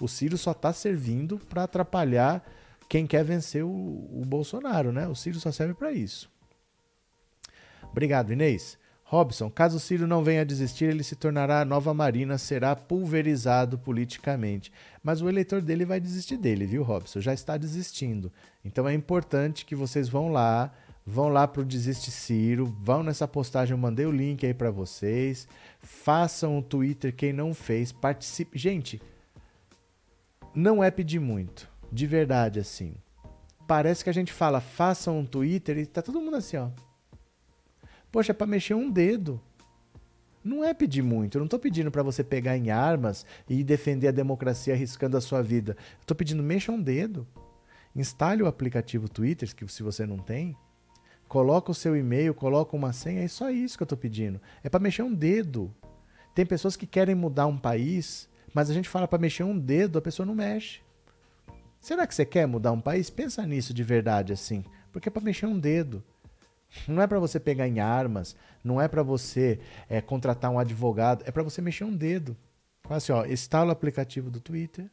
O Ciro só está servindo para atrapalhar quem quer vencer o, o, Bolsonaro, né? O Ciro só serve para isso. Obrigado, Inês. Robson, caso o Ciro não venha a desistir, ele se tornará a nova Marina, será pulverizado politicamente. Mas o eleitor dele vai desistir dele, viu, Robson? Já está desistindo. Então é importante que vocês vão lá, vão lá para o Desiste Ciro, vão nessa postagem, eu mandei o link aí para vocês. Façam o Twitter, quem não fez, participe. Gente, não é pedir muito, de verdade assim. Parece que a gente fala, faça um Twitter e tá todo mundo assim, ó. Poxa, é para mexer um dedo. Não é pedir muito. Eu não estou pedindo para você pegar em armas e defender a democracia arriscando a sua vida. Estou pedindo, mexa um dedo. Instale o aplicativo Twitter, que se você não tem. Coloca o seu e-mail, coloca uma senha. É só isso que eu estou pedindo. É para mexer um dedo. Tem pessoas que querem mudar um país, mas a gente fala para mexer um dedo, a pessoa não mexe. Será que você quer mudar um país? Pensa nisso de verdade assim. Porque é para mexer um dedo. Não é para você pegar em armas, não é para você é, contratar um advogado, é para você mexer um dedo. Fala assim, ó, instala o aplicativo do Twitter,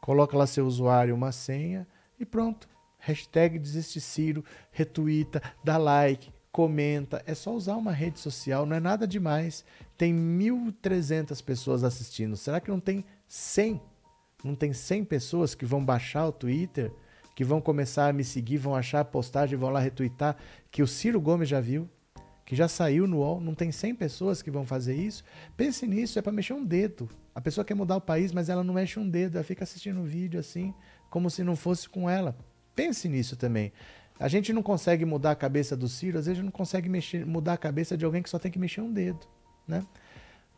coloca lá seu usuário, uma senha e pronto. Hashtag desiste Ciro, retuita, dá like, comenta. É só usar uma rede social, não é nada demais. Tem 1.300 pessoas assistindo. Será que não tem 100? Não tem 100 pessoas que vão baixar o Twitter? que vão começar a me seguir, vão achar a postagem, vão lá retweetar, que o Ciro Gomes já viu, que já saiu no UOL, não tem 100 pessoas que vão fazer isso. Pense nisso, é para mexer um dedo. A pessoa quer mudar o país, mas ela não mexe um dedo, ela fica assistindo o vídeo assim, como se não fosse com ela. Pense nisso também. A gente não consegue mudar a cabeça do Ciro, às vezes não consegue mexer, mudar a cabeça de alguém que só tem que mexer um dedo, né?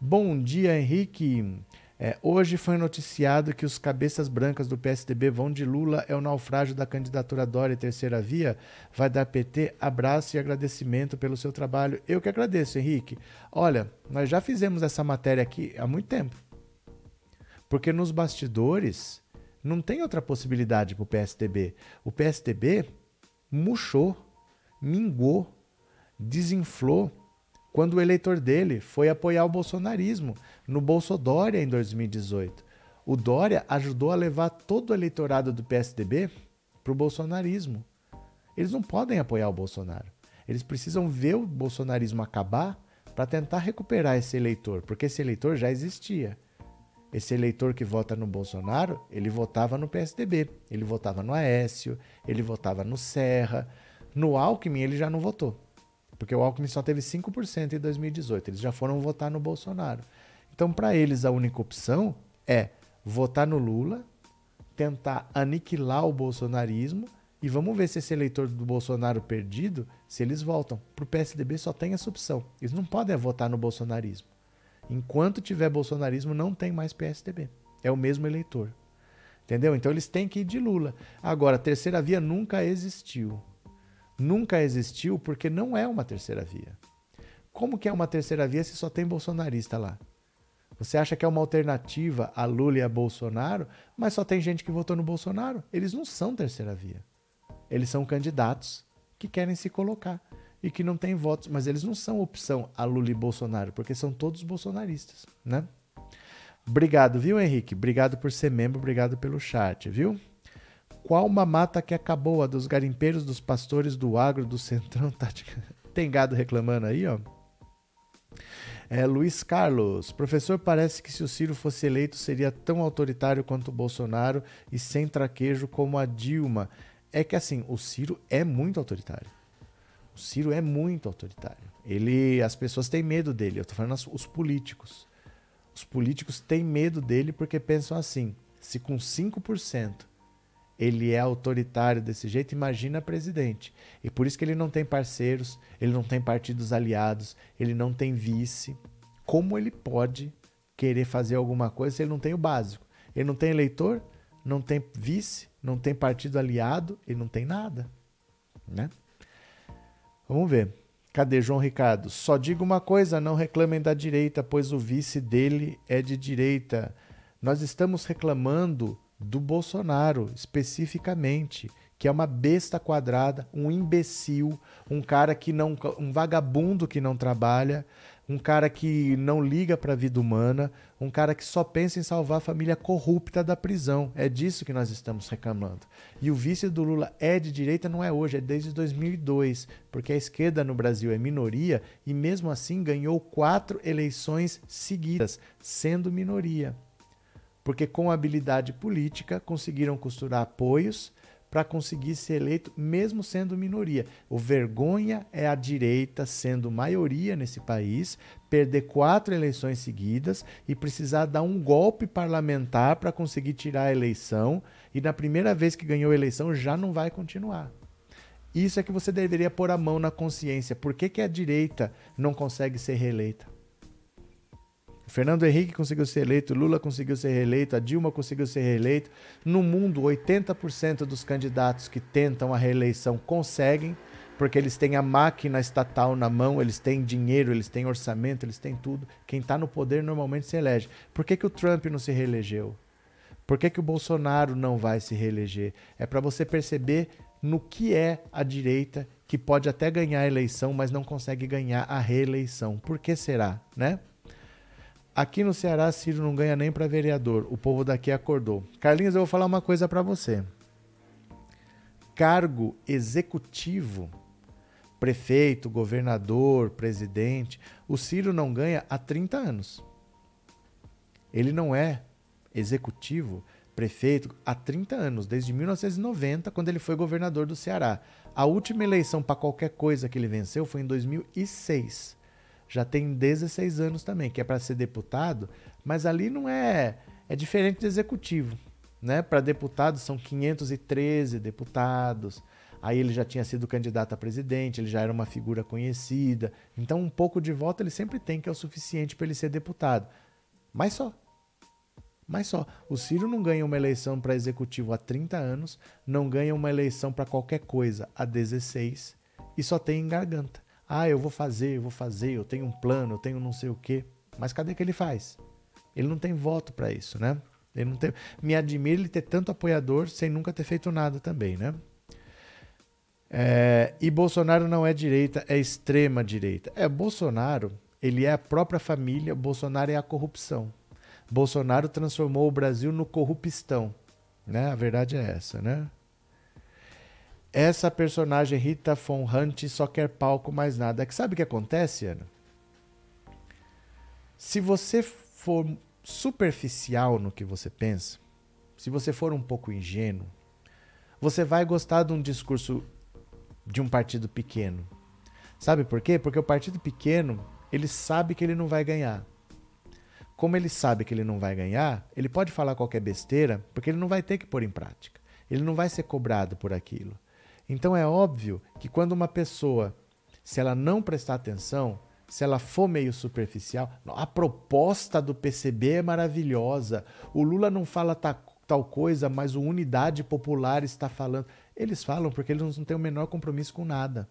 Bom dia, Henrique. É, hoje foi noticiado que os cabeças brancas do PSDB vão de Lula é o naufrágio da candidatura Dória terceira via. Vai dar PT abraço e agradecimento pelo seu trabalho. Eu que agradeço, Henrique. Olha, nós já fizemos essa matéria aqui há muito tempo. Porque nos bastidores não tem outra possibilidade para o PSDB. O PSDB murchou, mingou, desinflou quando o eleitor dele foi apoiar o bolsonarismo no Bolsodória em 2018. O Dória ajudou a levar todo o eleitorado do PSDB para o bolsonarismo. Eles não podem apoiar o Bolsonaro. Eles precisam ver o bolsonarismo acabar para tentar recuperar esse eleitor, porque esse eleitor já existia. Esse eleitor que vota no Bolsonaro, ele votava no PSDB, ele votava no Aécio, ele votava no Serra. No Alckmin, ele já não votou. Porque o Alckmin só teve 5% em 2018. Eles já foram votar no Bolsonaro. Então, para eles, a única opção é votar no Lula, tentar aniquilar o bolsonarismo e vamos ver se esse eleitor do Bolsonaro perdido, se eles voltam. Para o PSDB só tem essa opção. Eles não podem votar no bolsonarismo. Enquanto tiver bolsonarismo, não tem mais PSDB. É o mesmo eleitor. Entendeu? Então eles têm que ir de Lula. Agora, a terceira via nunca existiu nunca existiu porque não é uma terceira via. Como que é uma terceira via se só tem bolsonarista lá? Você acha que é uma alternativa a Lula e a Bolsonaro, mas só tem gente que votou no Bolsonaro? Eles não são terceira via. Eles são candidatos que querem se colocar e que não têm votos, mas eles não são opção a Lula e Bolsonaro, porque são todos bolsonaristas, né? Obrigado, viu, Henrique? Obrigado por ser membro, obrigado pelo chat, viu? Qual uma mata que acabou? A dos garimpeiros, dos pastores, do agro, do centrão? Tá Tem gado reclamando aí, ó. É, Luiz Carlos, professor, parece que se o Ciro fosse eleito seria tão autoritário quanto o Bolsonaro e sem traquejo como a Dilma. É que assim, o Ciro é muito autoritário. O Ciro é muito autoritário. Ele, as pessoas têm medo dele. Eu tô falando os políticos. Os políticos têm medo dele porque pensam assim: se com 5% ele é autoritário desse jeito, imagina presidente. E por isso que ele não tem parceiros, ele não tem partidos aliados, ele não tem vice. Como ele pode querer fazer alguma coisa se ele não tem o básico? Ele não tem eleitor, não tem vice, não tem partido aliado, ele não tem nada, né? Vamos ver. Cadê João Ricardo? Só digo uma coisa, não reclamem da direita, pois o vice dele é de direita. Nós estamos reclamando do Bolsonaro, especificamente, que é uma besta quadrada, um imbecil, um cara que não, um vagabundo que não trabalha, um cara que não liga para a vida humana, um cara que só pensa em salvar a família corrupta da prisão. É disso que nós estamos reclamando. E o vice do Lula é de direita não é hoje, é desde 2002, porque a esquerda no Brasil é minoria e mesmo assim ganhou quatro eleições seguidas, sendo minoria porque com habilidade política conseguiram costurar apoios para conseguir ser eleito, mesmo sendo minoria. O vergonha é a direita sendo maioria nesse país, perder quatro eleições seguidas e precisar dar um golpe parlamentar para conseguir tirar a eleição, e na primeira vez que ganhou a eleição já não vai continuar. Isso é que você deveria pôr a mão na consciência. Por que, que a direita não consegue ser reeleita? O Fernando Henrique conseguiu ser eleito, Lula conseguiu ser reeleito, a Dilma conseguiu ser reeleito. No mundo, 80% dos candidatos que tentam a reeleição conseguem, porque eles têm a máquina estatal na mão, eles têm dinheiro, eles têm orçamento, eles têm tudo. Quem está no poder normalmente se elege. Por que, que o Trump não se reelegeu? Por que, que o Bolsonaro não vai se reeleger? É para você perceber no que é a direita que pode até ganhar a eleição, mas não consegue ganhar a reeleição. Por que será, né? Aqui no Ceará, Ciro não ganha nem para vereador. O povo daqui acordou. Carlinhos, eu vou falar uma coisa para você. Cargo executivo, prefeito, governador, presidente, o Ciro não ganha há 30 anos. Ele não é executivo, prefeito, há 30 anos, desde 1990, quando ele foi governador do Ceará. A última eleição para qualquer coisa que ele venceu foi em 2006 já tem 16 anos também, que é para ser deputado, mas ali não é. É diferente do executivo. Né? Para deputado são 513 deputados. Aí ele já tinha sido candidato a presidente, ele já era uma figura conhecida. Então, um pouco de voto ele sempre tem, que é o suficiente para ele ser deputado. Mas só. Mas só. O Ciro não ganha uma eleição para executivo há 30 anos, não ganha uma eleição para qualquer coisa há 16 e só tem em garganta. Ah, eu vou fazer, eu vou fazer, eu tenho um plano, eu tenho não sei o quê. Mas cadê que ele faz? Ele não tem voto para isso, né? Ele não tem... Me admira ele ter tanto apoiador sem nunca ter feito nada também, né? É... E Bolsonaro não é direita, é extrema direita. É, Bolsonaro, ele é a própria família, Bolsonaro é a corrupção. Bolsonaro transformou o Brasil no corrupistão, né? A verdade é essa, né? Essa personagem Rita Von Hunt só quer palco mais nada. É que sabe o que acontece, Ana? Se você for superficial no que você pensa, se você for um pouco ingênuo, você vai gostar de um discurso de um partido pequeno. Sabe por quê? Porque o partido pequeno, ele sabe que ele não vai ganhar. Como ele sabe que ele não vai ganhar, ele pode falar qualquer besteira, porque ele não vai ter que pôr em prática. Ele não vai ser cobrado por aquilo. Então é óbvio que quando uma pessoa, se ela não prestar atenção, se ela for meio superficial, a proposta do PCB é maravilhosa. O Lula não fala tal coisa, mas o Unidade Popular está falando. Eles falam porque eles não têm o menor compromisso com nada.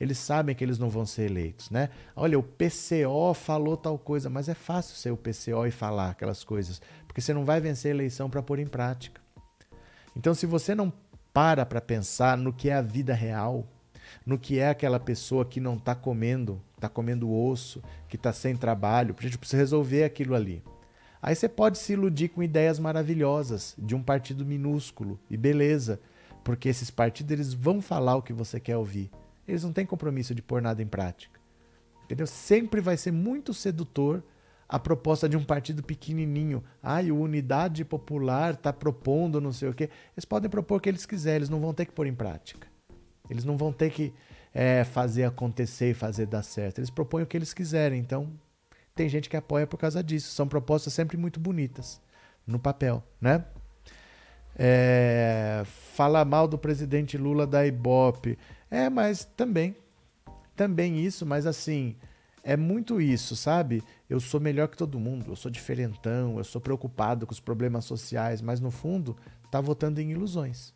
Eles sabem que eles não vão ser eleitos, né? Olha, o PCO falou tal coisa, mas é fácil ser o PCO e falar aquelas coisas, porque você não vai vencer a eleição para pôr em prática. Então, se você não para para pensar no que é a vida real, no que é aquela pessoa que não está comendo, está comendo osso, que está sem trabalho, a gente precisa resolver aquilo ali. Aí você pode se iludir com ideias maravilhosas de um partido minúsculo e beleza, porque esses partidos eles vão falar o que você quer ouvir. Eles não têm compromisso de pôr nada em prática. Entendeu? Sempre vai ser muito sedutor a proposta de um partido pequenininho. E o Unidade Popular está propondo não sei o quê. Eles podem propor o que eles quiserem, eles não vão ter que pôr em prática. Eles não vão ter que é, fazer acontecer e fazer dar certo. Eles propõem o que eles quiserem. Então, tem gente que apoia por causa disso. São propostas sempre muito bonitas no papel, né? É, fala mal do presidente Lula da Ibope. É, mas também. Também isso, mas assim, é muito isso, sabe? Eu sou melhor que todo mundo, eu sou diferentão, eu sou preocupado com os problemas sociais, mas no fundo tá votando em ilusões.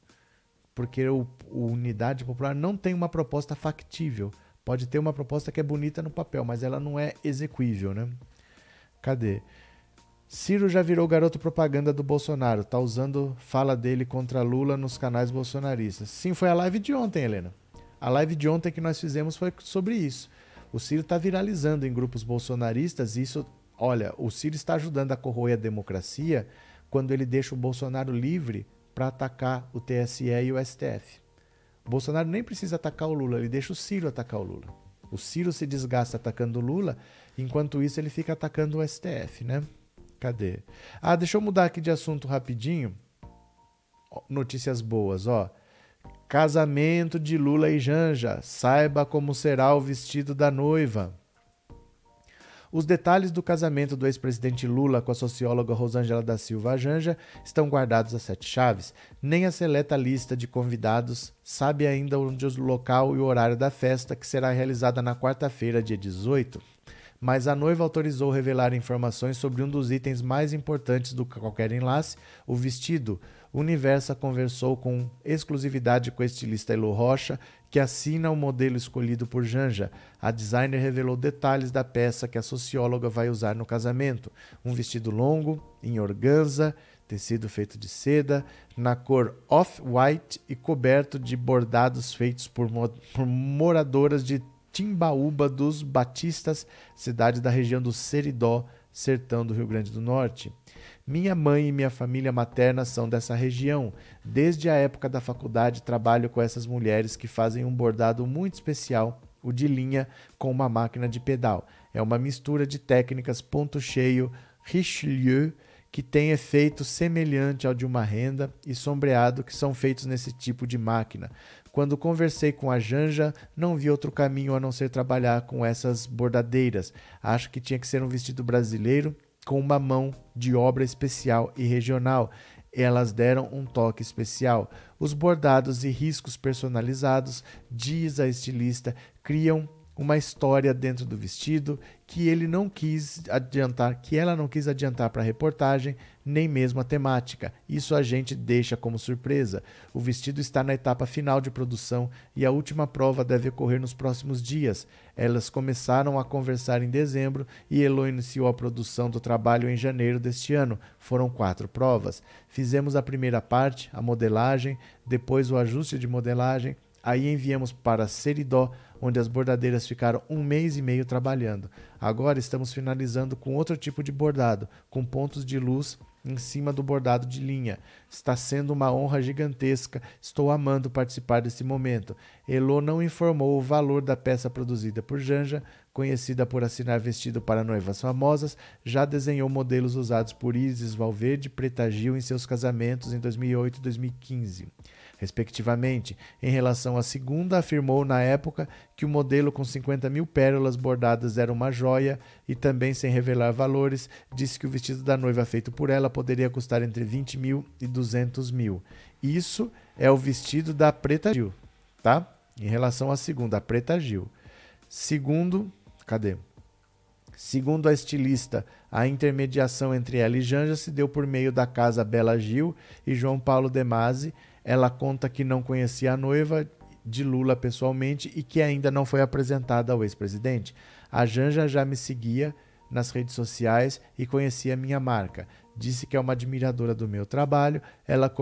Porque o, o Unidade Popular não tem uma proposta factível. Pode ter uma proposta que é bonita no papel, mas ela não é execuível, né? Cadê? Ciro já virou garoto propaganda do Bolsonaro, tá usando fala dele contra Lula nos canais bolsonaristas. Sim, foi a live de ontem, Helena. A live de ontem que nós fizemos foi sobre isso. O Ciro está viralizando em grupos bolsonaristas e isso, olha, o Ciro está ajudando a corroer a democracia quando ele deixa o Bolsonaro livre para atacar o TSE e o STF. O Bolsonaro nem precisa atacar o Lula, ele deixa o Ciro atacar o Lula. O Ciro se desgasta atacando o Lula, enquanto isso ele fica atacando o STF, né? Cadê? Ah, deixa eu mudar aqui de assunto rapidinho. Notícias boas, ó. Casamento de Lula e Janja. Saiba como será o vestido da noiva. Os detalhes do casamento do ex-presidente Lula com a socióloga Rosângela da Silva Janja estão guardados a sete chaves. Nem a seleta lista de convidados sabe ainda onde o local e o horário da festa, que será realizada na quarta-feira, dia 18. mas a noiva autorizou revelar informações sobre um dos itens mais importantes do qualquer enlace, o vestido. O Universa conversou com exclusividade com a estilista Elo Rocha, que assina o modelo escolhido por Janja. A designer revelou detalhes da peça que a socióloga vai usar no casamento: um vestido longo, em organza, tecido feito de seda, na cor off-white e coberto de bordados feitos por, mo por moradoras de Timbaúba dos Batistas, cidade da região do Seridó, sertão do Rio Grande do Norte. Minha mãe e minha família materna são dessa região. Desde a época da faculdade trabalho com essas mulheres que fazem um bordado muito especial, o de linha com uma máquina de pedal. É uma mistura de técnicas ponto cheio, Richelieu, que tem efeito semelhante ao de uma renda e sombreado que são feitos nesse tipo de máquina. Quando conversei com a Janja, não vi outro caminho a não ser trabalhar com essas bordadeiras. Acho que tinha que ser um vestido brasileiro com uma mão de obra especial e regional. Elas deram um toque especial. Os bordados e riscos personalizados, diz a estilista, criam uma história dentro do vestido que ele não quis adiantar, que ela não quis adiantar para a reportagem, nem mesmo a temática. Isso a gente deixa como surpresa. O vestido está na etapa final de produção e a última prova deve ocorrer nos próximos dias. Elas começaram a conversar em dezembro e Elo iniciou a produção do trabalho em janeiro deste ano. Foram quatro provas. Fizemos a primeira parte, a modelagem, depois o ajuste de modelagem, Aí enviamos para Seridó, onde as bordadeiras ficaram um mês e meio trabalhando. Agora estamos finalizando com outro tipo de bordado, com pontos de luz em cima do bordado de linha. Está sendo uma honra gigantesca. Estou amando participar desse momento. Elo não informou o valor da peça produzida por Janja, conhecida por assinar vestido para noivas famosas, já desenhou modelos usados por Isis Valverde e Preta Gil em seus casamentos em 2008 e 2015 respectivamente. Em relação à segunda, afirmou na época que o modelo com 50 mil pérolas bordadas era uma joia e também, sem revelar valores, disse que o vestido da noiva feito por ela poderia custar entre 20 mil e 200 mil. Isso é o vestido da Preta Gil, tá? Em relação à segunda, a Preta Gil. Segundo, cadê? Segundo a estilista, a intermediação entre ela e Janja se deu por meio da casa Bela Gil e João Paulo Demasi, ela conta que não conhecia a noiva de Lula pessoalmente e que ainda não foi apresentada ao ex-presidente. A Janja já me seguia nas redes sociais e conhecia minha marca. Disse que é uma admiradora do meu trabalho. Ela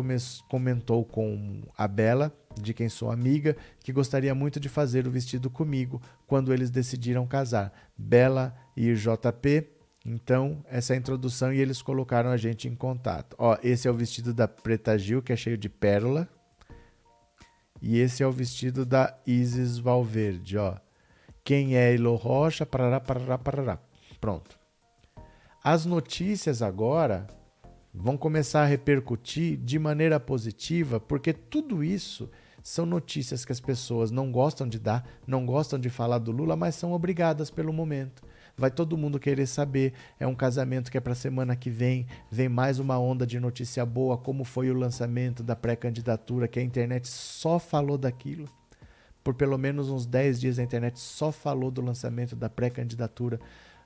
comentou com a Bela, de quem sou amiga, que gostaria muito de fazer o vestido comigo quando eles decidiram casar. Bela e JP então, essa é a introdução e eles colocaram a gente em contato. Ó, esse é o vestido da Preta Gil, que é cheio de pérola. E esse é o vestido da Isis Valverde, ó. Quem é Elo Rocha? Parará, parará, parará. Pronto. As notícias agora vão começar a repercutir de maneira positiva, porque tudo isso são notícias que as pessoas não gostam de dar, não gostam de falar do Lula, mas são obrigadas pelo momento vai todo mundo querer saber. É um casamento que é para semana que vem, vem mais uma onda de notícia boa, como foi o lançamento da pré-candidatura, que a internet só falou daquilo. Por pelo menos uns 10 dias a internet só falou do lançamento da pré-candidatura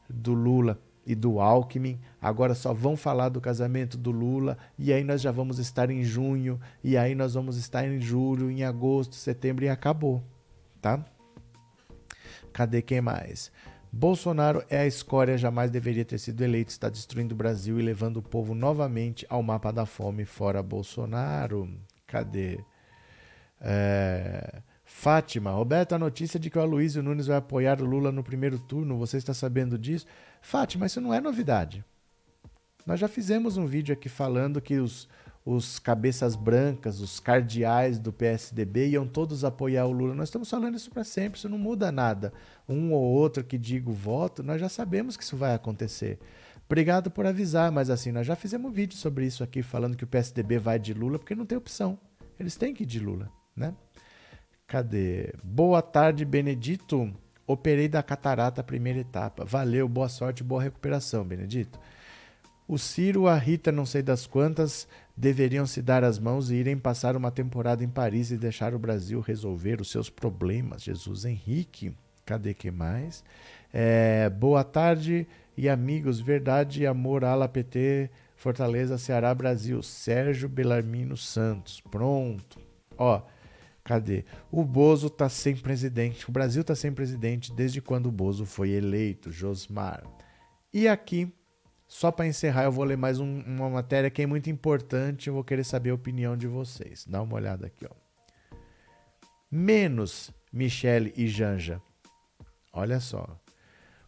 do Lula e do Alckmin. Agora só vão falar do casamento do Lula e aí nós já vamos estar em junho e aí nós vamos estar em julho, em agosto, setembro e acabou, tá? Cadê quem mais? Bolsonaro é a escória, jamais deveria ter sido eleito, está destruindo o Brasil e levando o povo novamente ao mapa da fome fora Bolsonaro. Cadê? É... Fátima, Roberta, a notícia de que o Aloysio Nunes vai apoiar o Lula no primeiro turno, você está sabendo disso? Fátima, isso não é novidade. Nós já fizemos um vídeo aqui falando que os, os cabeças brancas, os cardeais do PSDB iam todos apoiar o Lula. Nós estamos falando isso para sempre, isso não muda nada. Um ou outro que diga o voto, nós já sabemos que isso vai acontecer. Obrigado por avisar, mas assim, nós já fizemos um vídeo sobre isso aqui, falando que o PSDB vai de Lula, porque não tem opção. Eles têm que ir de Lula, né? Cadê? Boa tarde, Benedito. Operei da catarata primeira etapa. Valeu, boa sorte, boa recuperação, Benedito. O Ciro, a Rita, não sei das quantas, deveriam se dar as mãos e irem passar uma temporada em Paris e deixar o Brasil resolver os seus problemas. Jesus Henrique, cadê que mais? É, boa tarde e amigos, verdade e amor, ala PT, Fortaleza, Ceará, Brasil. Sérgio Belarmino Santos. Pronto. Ó, cadê? O Bozo tá sem presidente. O Brasil tá sem presidente desde quando o Bozo foi eleito, Josmar. E aqui, só para encerrar, eu vou ler mais um, uma matéria que é muito importante. Eu vou querer saber a opinião de vocês. Dá uma olhada aqui, ó. Menos Michele e Janja. Olha só.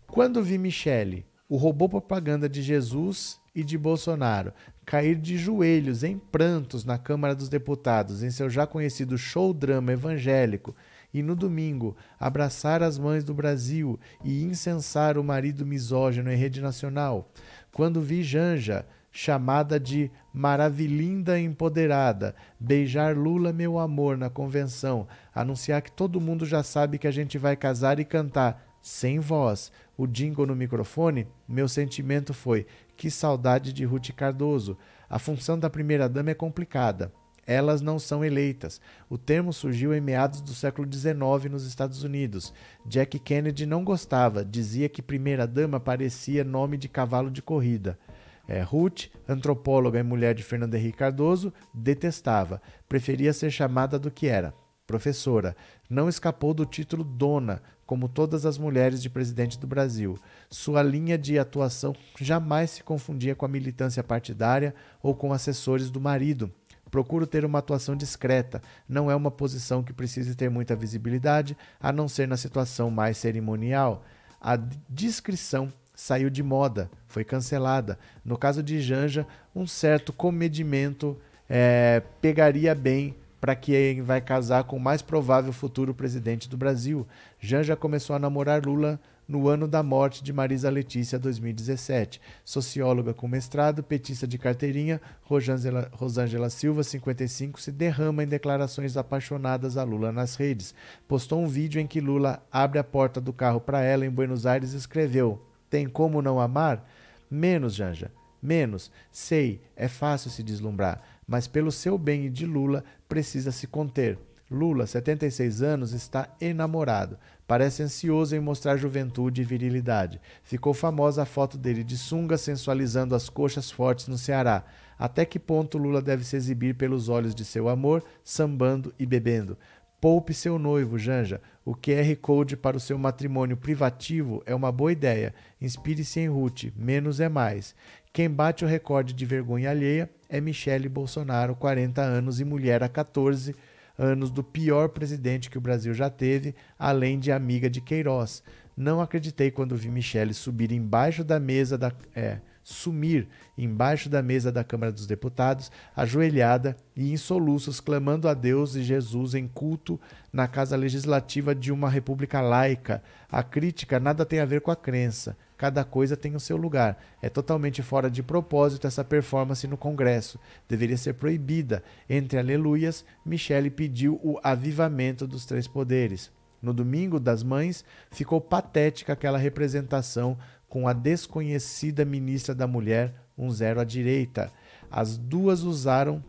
Quando vi Michele, o robô propaganda de Jesus e de Bolsonaro, cair de joelhos em prantos na Câmara dos Deputados em seu já conhecido show drama evangélico e no domingo abraçar as mães do Brasil e incensar o marido misógino em rede nacional, quando vi Janja, chamada de Maravilinda Empoderada, beijar Lula, meu amor, na convenção, anunciar que todo mundo já sabe que a gente vai casar e cantar, sem voz, o jingle no microfone, meu sentimento foi: que saudade de Ruth Cardoso. A função da primeira-dama é complicada. Elas não são eleitas. O termo surgiu em meados do século XIX nos Estados Unidos. Jack Kennedy não gostava, dizia que primeira-dama parecia nome de cavalo de corrida. É, Ruth, antropóloga e mulher de Fernando Henrique Cardoso, detestava. Preferia ser chamada do que era, professora. Não escapou do título dona, como todas as mulheres de presidente do Brasil. Sua linha de atuação jamais se confundia com a militância partidária ou com assessores do marido. Procuro ter uma atuação discreta. Não é uma posição que precise ter muita visibilidade, a não ser na situação mais cerimonial. A discrição saiu de moda, foi cancelada. No caso de Janja, um certo comedimento é, pegaria bem para quem vai casar com o mais provável futuro presidente do Brasil. Janja começou a namorar Lula no ano da morte de Marisa Letícia, 2017. Socióloga com mestrado, petista de carteirinha, Rosângela, Rosângela Silva, 55, se derrama em declarações apaixonadas a Lula nas redes. Postou um vídeo em que Lula abre a porta do carro para ela em Buenos Aires e escreveu: Tem como não amar? Menos, Janja. Menos. Sei, é fácil se deslumbrar, mas pelo seu bem e de Lula, precisa se conter. Lula, 76 anos, está enamorado. Parece ansioso em mostrar juventude e virilidade. Ficou famosa a foto dele de sunga sensualizando as coxas fortes no Ceará. Até que ponto Lula deve se exibir pelos olhos de seu amor, sambando e bebendo? Poupe seu noivo, Janja. O QR Code para o seu matrimônio privativo é uma boa ideia. Inspire-se em Ruth. Menos é mais. Quem bate o recorde de vergonha alheia é Michele Bolsonaro, 40 anos e mulher há 14 anos do pior presidente que o Brasil já teve, além de amiga de Queiroz. Não acreditei quando vi Michele subir embaixo da mesa da. É, sumir embaixo da mesa da Câmara dos Deputados, ajoelhada e em soluços, clamando a Deus e Jesus em culto na Casa Legislativa de uma república laica. A crítica nada tem a ver com a crença. Cada coisa tem o seu lugar. É totalmente fora de propósito essa performance no Congresso. Deveria ser proibida. Entre aleluias, Michele pediu o avivamento dos três poderes. No domingo das mães, ficou patética aquela representação com a desconhecida ministra da Mulher, um zero à direita. As duas usaram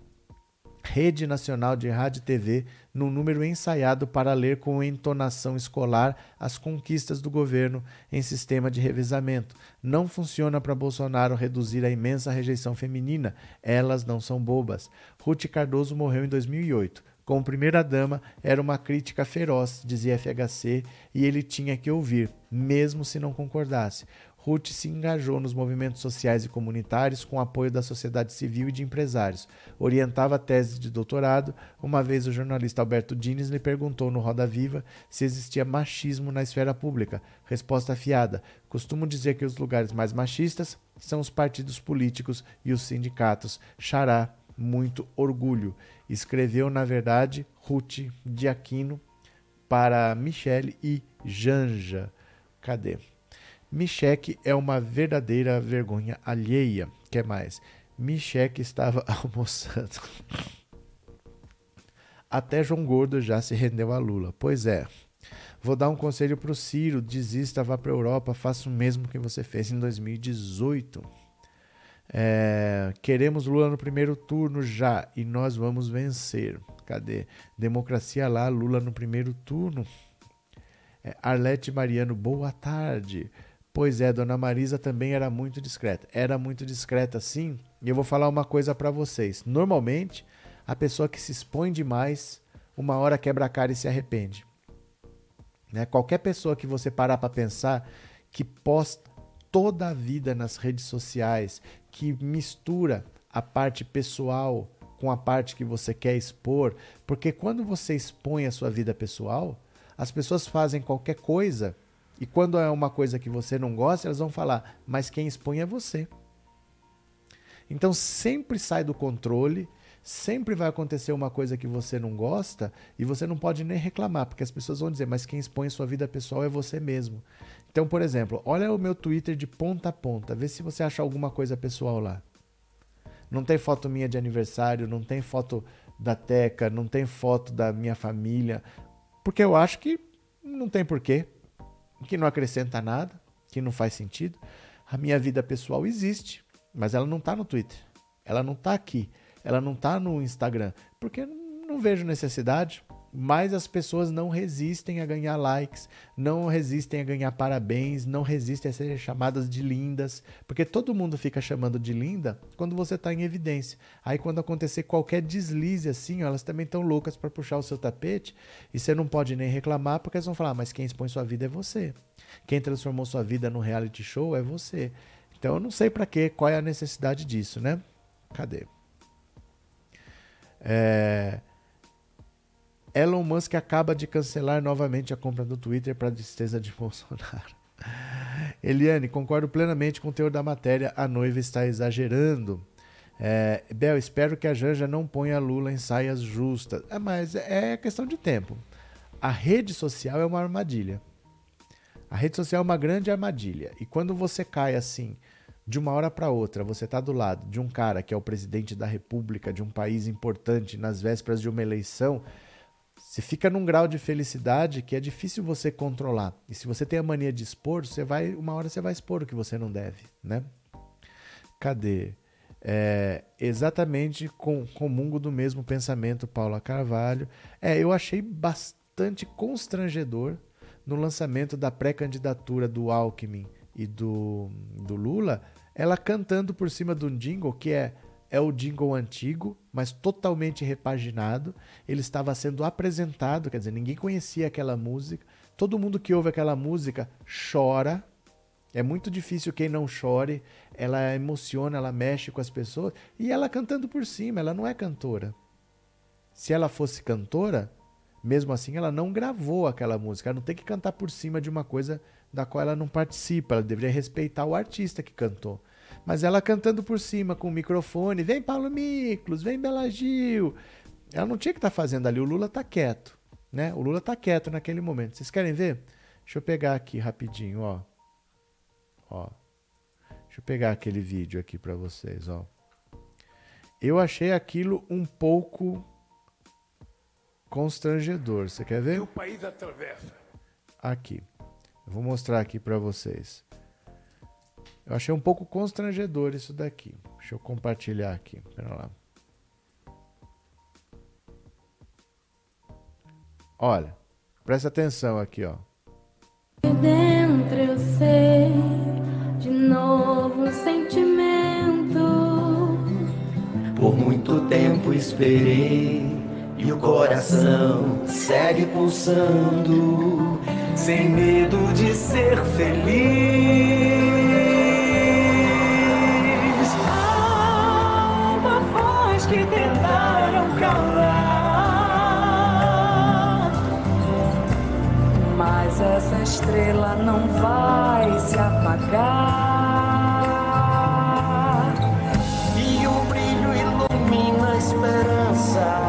Rede Nacional de Rádio e TV, num número ensaiado para ler com entonação escolar as conquistas do governo em sistema de revezamento. Não funciona para Bolsonaro reduzir a imensa rejeição feminina, elas não são bobas. Ruth Cardoso morreu em 2008. Como primeira-dama, era uma crítica feroz, dizia FHC, e ele tinha que ouvir, mesmo se não concordasse. Ruth se engajou nos movimentos sociais e comunitários com apoio da sociedade civil e de empresários. Orientava teses de doutorado. Uma vez o jornalista Alberto Dines lhe perguntou no Roda Viva se existia machismo na esfera pública. Resposta afiada: Costumo dizer que os lugares mais machistas são os partidos políticos e os sindicatos. Xará, muito orgulho. Escreveu, na verdade, Ruth de Aquino para Michele e Janja. Cadê? Micheque é uma verdadeira vergonha alheia. Quer mais? Micheque estava almoçando. Até João Gordo já se rendeu a Lula. Pois é. Vou dar um conselho para o Ciro: desista, vá para a Europa, faça o mesmo que você fez em 2018. É, queremos Lula no primeiro turno já e nós vamos vencer. Cadê? Democracia lá, Lula no primeiro turno. É, Arlete Mariano, boa tarde. Pois é, Dona Marisa também era muito discreta. Era muito discreta, sim. E eu vou falar uma coisa para vocês. Normalmente, a pessoa que se expõe demais, uma hora quebra a cara e se arrepende. Né? Qualquer pessoa que você parar para pensar que posta toda a vida nas redes sociais, que mistura a parte pessoal com a parte que você quer expor, porque quando você expõe a sua vida pessoal, as pessoas fazem qualquer coisa e quando é uma coisa que você não gosta, elas vão falar, mas quem expõe é você. Então sempre sai do controle, sempre vai acontecer uma coisa que você não gosta e você não pode nem reclamar, porque as pessoas vão dizer, mas quem expõe sua vida pessoal é você mesmo. Então, por exemplo, olha o meu Twitter de ponta a ponta, vê se você acha alguma coisa pessoal lá. Não tem foto minha de aniversário, não tem foto da Teca, não tem foto da minha família, porque eu acho que não tem porquê que não acrescenta nada, que não faz sentido. A minha vida pessoal existe, mas ela não está no Twitter. Ela não está aqui. Ela não está no Instagram. Porque não vejo necessidade mas as pessoas não resistem a ganhar likes, não resistem a ganhar parabéns, não resistem a ser chamadas de lindas, porque todo mundo fica chamando de linda quando você está em evidência. Aí quando acontecer qualquer deslize assim, elas também estão loucas para puxar o seu tapete e você não pode nem reclamar porque elas vão falar, mas quem expõe sua vida é você. Quem transformou sua vida num reality show é você. Então eu não sei para quê, qual é a necessidade disso, né? Cadê? É... Elon Musk acaba de cancelar novamente a compra do Twitter para a tristeza de Bolsonaro. Eliane, concordo plenamente com o teor da matéria. A noiva está exagerando. É, Bel, espero que a Janja não ponha Lula em saias justas. É, mas é questão de tempo. A rede social é uma armadilha. A rede social é uma grande armadilha. E quando você cai assim, de uma hora para outra, você está do lado de um cara que é o presidente da república de um país importante nas vésperas de uma eleição você fica num grau de felicidade que é difícil você controlar. E se você tem a mania de expor, você vai, uma hora você vai expor o que você não deve, né? Cadê? É, exatamente com comungo do mesmo pensamento, Paula Carvalho. É, eu achei bastante constrangedor no lançamento da pré-candidatura do Alckmin e do, do Lula, ela cantando por cima de um jingle que é é o jingle antigo, mas totalmente repaginado. Ele estava sendo apresentado, quer dizer, ninguém conhecia aquela música. Todo mundo que ouve aquela música chora. É muito difícil quem não chore. Ela emociona, ela mexe com as pessoas. E ela cantando por cima, ela não é cantora. Se ela fosse cantora, mesmo assim ela não gravou aquela música. Ela não tem que cantar por cima de uma coisa da qual ela não participa. Ela deveria respeitar o artista que cantou. Mas ela cantando por cima com o microfone, vem Paulo Miklos, vem Bela Gil. Ela não tinha que estar tá fazendo ali, o Lula tá quieto, né? O Lula tá quieto naquele momento. Vocês querem ver? Deixa eu pegar aqui rapidinho, ó. Ó. Deixa eu pegar aquele vídeo aqui para vocês, ó. Eu achei aquilo um pouco constrangedor. Você quer ver? O país atravessa. Aqui. Eu vou mostrar aqui para vocês. Eu achei um pouco constrangedor isso daqui. Deixa eu compartilhar aqui. Pera lá. Olha, presta atenção aqui, ó. Dentro eu sei de novo um sentimento. Por muito tempo esperei e o coração segue pulsando, sem medo de ser feliz. Essa estrela não vai se apagar. E o brilho ilumina a esperança.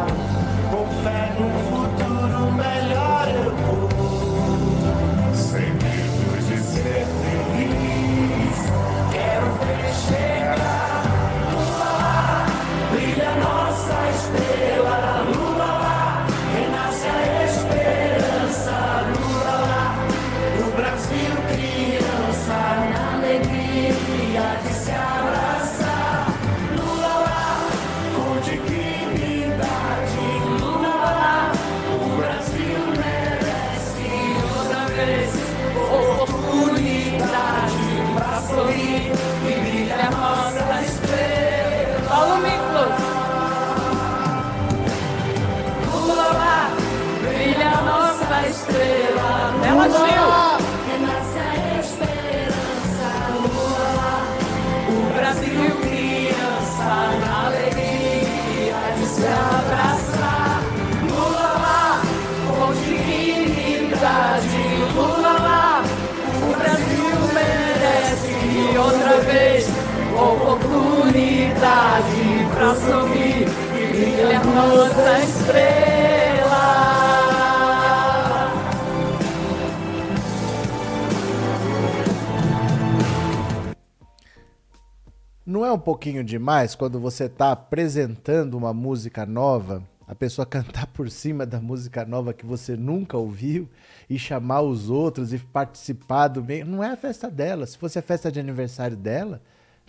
Pouquinho demais quando você está apresentando uma música nova, a pessoa cantar por cima da música nova que você nunca ouviu e chamar os outros e participar do meio? Não é a festa dela. Se fosse a festa de aniversário dela,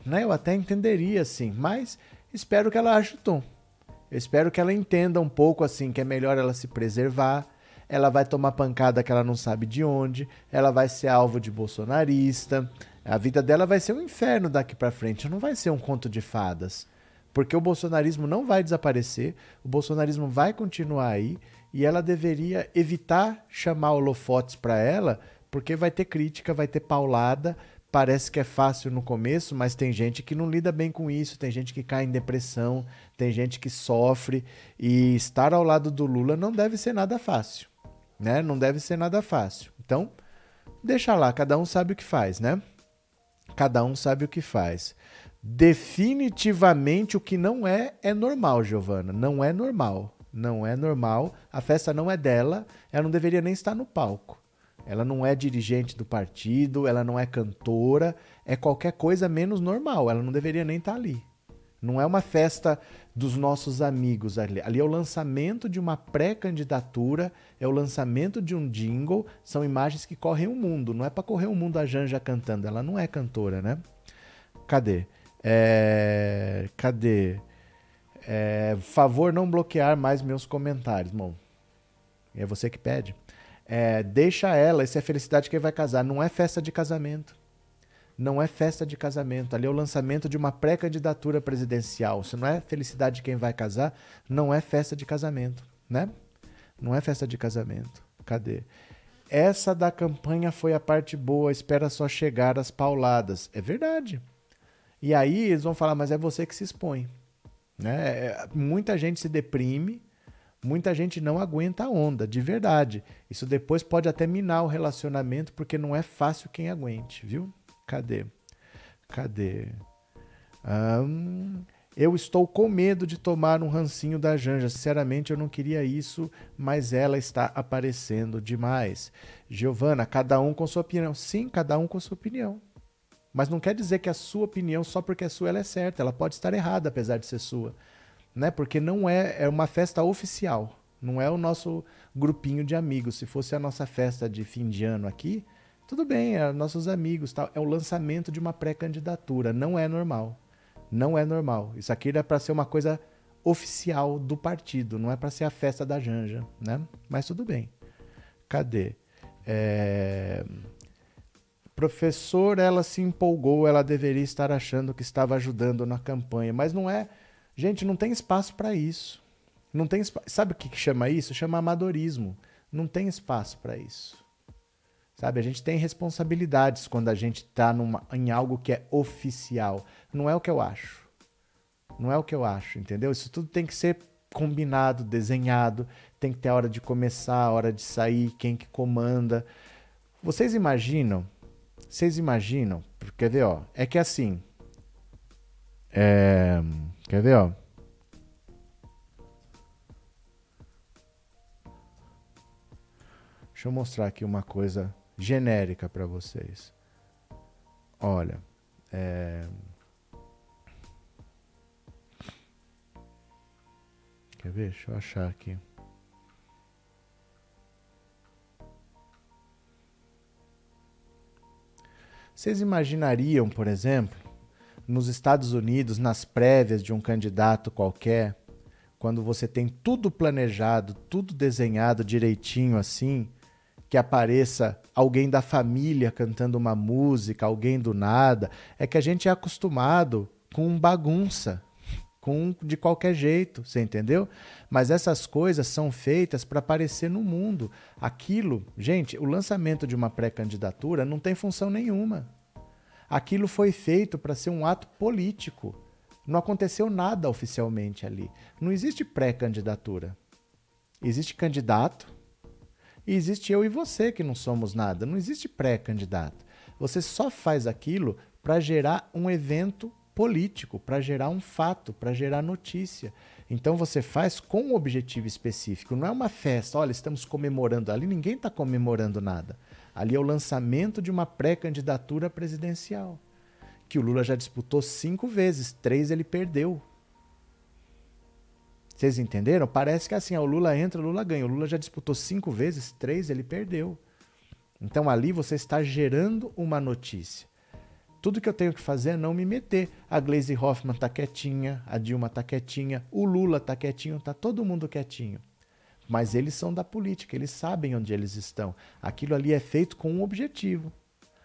né, eu até entenderia assim, mas espero que ela ache o tom. Eu espero que ela entenda um pouco assim que é melhor ela se preservar. Ela vai tomar pancada que ela não sabe de onde, ela vai ser alvo de bolsonarista, a vida dela vai ser um inferno daqui para frente, não vai ser um conto de fadas. Porque o bolsonarismo não vai desaparecer, o bolsonarismo vai continuar aí e ela deveria evitar chamar holofotes para ela, porque vai ter crítica, vai ter paulada. Parece que é fácil no começo, mas tem gente que não lida bem com isso, tem gente que cai em depressão, tem gente que sofre e estar ao lado do Lula não deve ser nada fácil, né? Não deve ser nada fácil. Então, deixa lá, cada um sabe o que faz, né? Cada um sabe o que faz. Definitivamente o que não é é normal, Giovana. Não é normal. Não é normal. A festa não é dela. Ela não deveria nem estar no palco. Ela não é dirigente do partido, ela não é cantora, é qualquer coisa menos normal. Ela não deveria nem estar ali. Não é uma festa dos nossos amigos ali. Ali é o lançamento de uma pré-candidatura, é o lançamento de um jingle, são imagens que correm o mundo. Não é para correr o mundo a Janja cantando, ela não é cantora, né? Cadê? É... Cadê? É... Favor não bloquear mais meus comentários, bom. É você que pede. É... Deixa ela, isso é felicidade quem vai casar. Não é festa de casamento não é festa de casamento, ali é o lançamento de uma pré-candidatura presidencial. Se não é felicidade de quem vai casar, não é festa de casamento, né? Não é festa de casamento. Cadê? Essa da campanha foi a parte boa, espera só chegar as pauladas. É verdade. E aí eles vão falar, mas é você que se expõe. Né? É, muita gente se deprime, muita gente não aguenta a onda, de verdade. Isso depois pode até minar o relacionamento, porque não é fácil quem aguente, viu? Cadê? Cadê? eu estou com medo de tomar um rancinho da Janja. Sinceramente, eu não queria isso, mas ela está aparecendo demais. Giovana, cada um com sua opinião. Sim, cada um com sua opinião. Mas não quer dizer que a sua opinião, só porque é sua, ela é certa. Ela pode estar errada, apesar de ser sua. Né? Porque não é, é uma festa oficial. Não é o nosso grupinho de amigos. Se fosse a nossa festa de fim de ano aqui, tudo bem, é nossos amigos, tal. é o lançamento de uma pré-candidatura, não é normal. Não é normal. Isso aqui é para ser uma coisa oficial do partido, não é para ser a festa da Janja, né? Mas tudo bem. Cadê? É... Professor, ela se empolgou, ela deveria estar achando que estava ajudando na campanha, mas não é. Gente, não tem espaço para isso. Não tem espa... Sabe o que chama isso? Chama amadorismo. Não tem espaço para isso. Sabe, a gente tem responsabilidades quando a gente está em algo que é oficial. Não é o que eu acho. Não é o que eu acho, entendeu? Isso tudo tem que ser combinado, desenhado, tem que ter a hora de começar, a hora de sair, quem que comanda. Vocês imaginam? Vocês imaginam? Quer ver, ó? É que assim. É, quer ver, ó? Deixa eu mostrar aqui uma coisa genérica para vocês. Olha, é... quer ver? Deixa eu achar aqui. Vocês imaginariam, por exemplo, nos Estados Unidos, nas prévias de um candidato qualquer, quando você tem tudo planejado, tudo desenhado direitinho assim, que apareça alguém da família cantando uma música, alguém do nada. É que a gente é acostumado com bagunça, com de qualquer jeito, você entendeu? Mas essas coisas são feitas para aparecer no mundo. Aquilo, gente, o lançamento de uma pré-candidatura não tem função nenhuma. Aquilo foi feito para ser um ato político. Não aconteceu nada oficialmente ali. Não existe pré-candidatura. Existe candidato, e existe eu e você que não somos nada. Não existe pré-candidato. Você só faz aquilo para gerar um evento político para gerar um fato, para gerar notícia. Então você faz com um objetivo específico. Não é uma festa, olha, estamos comemorando. Ali ninguém está comemorando nada. Ali é o lançamento de uma pré-candidatura presidencial. Que o Lula já disputou cinco vezes, três ele perdeu. Vocês entenderam? Parece que assim, ó, o Lula entra, o Lula ganha. O Lula já disputou cinco vezes, três ele perdeu. Então ali você está gerando uma notícia. Tudo que eu tenho que fazer é não me meter. A Glaze Hoffman tá quietinha, a Dilma tá quietinha, o Lula tá quietinho, tá todo mundo quietinho. Mas eles são da política, eles sabem onde eles estão. Aquilo ali é feito com um objetivo.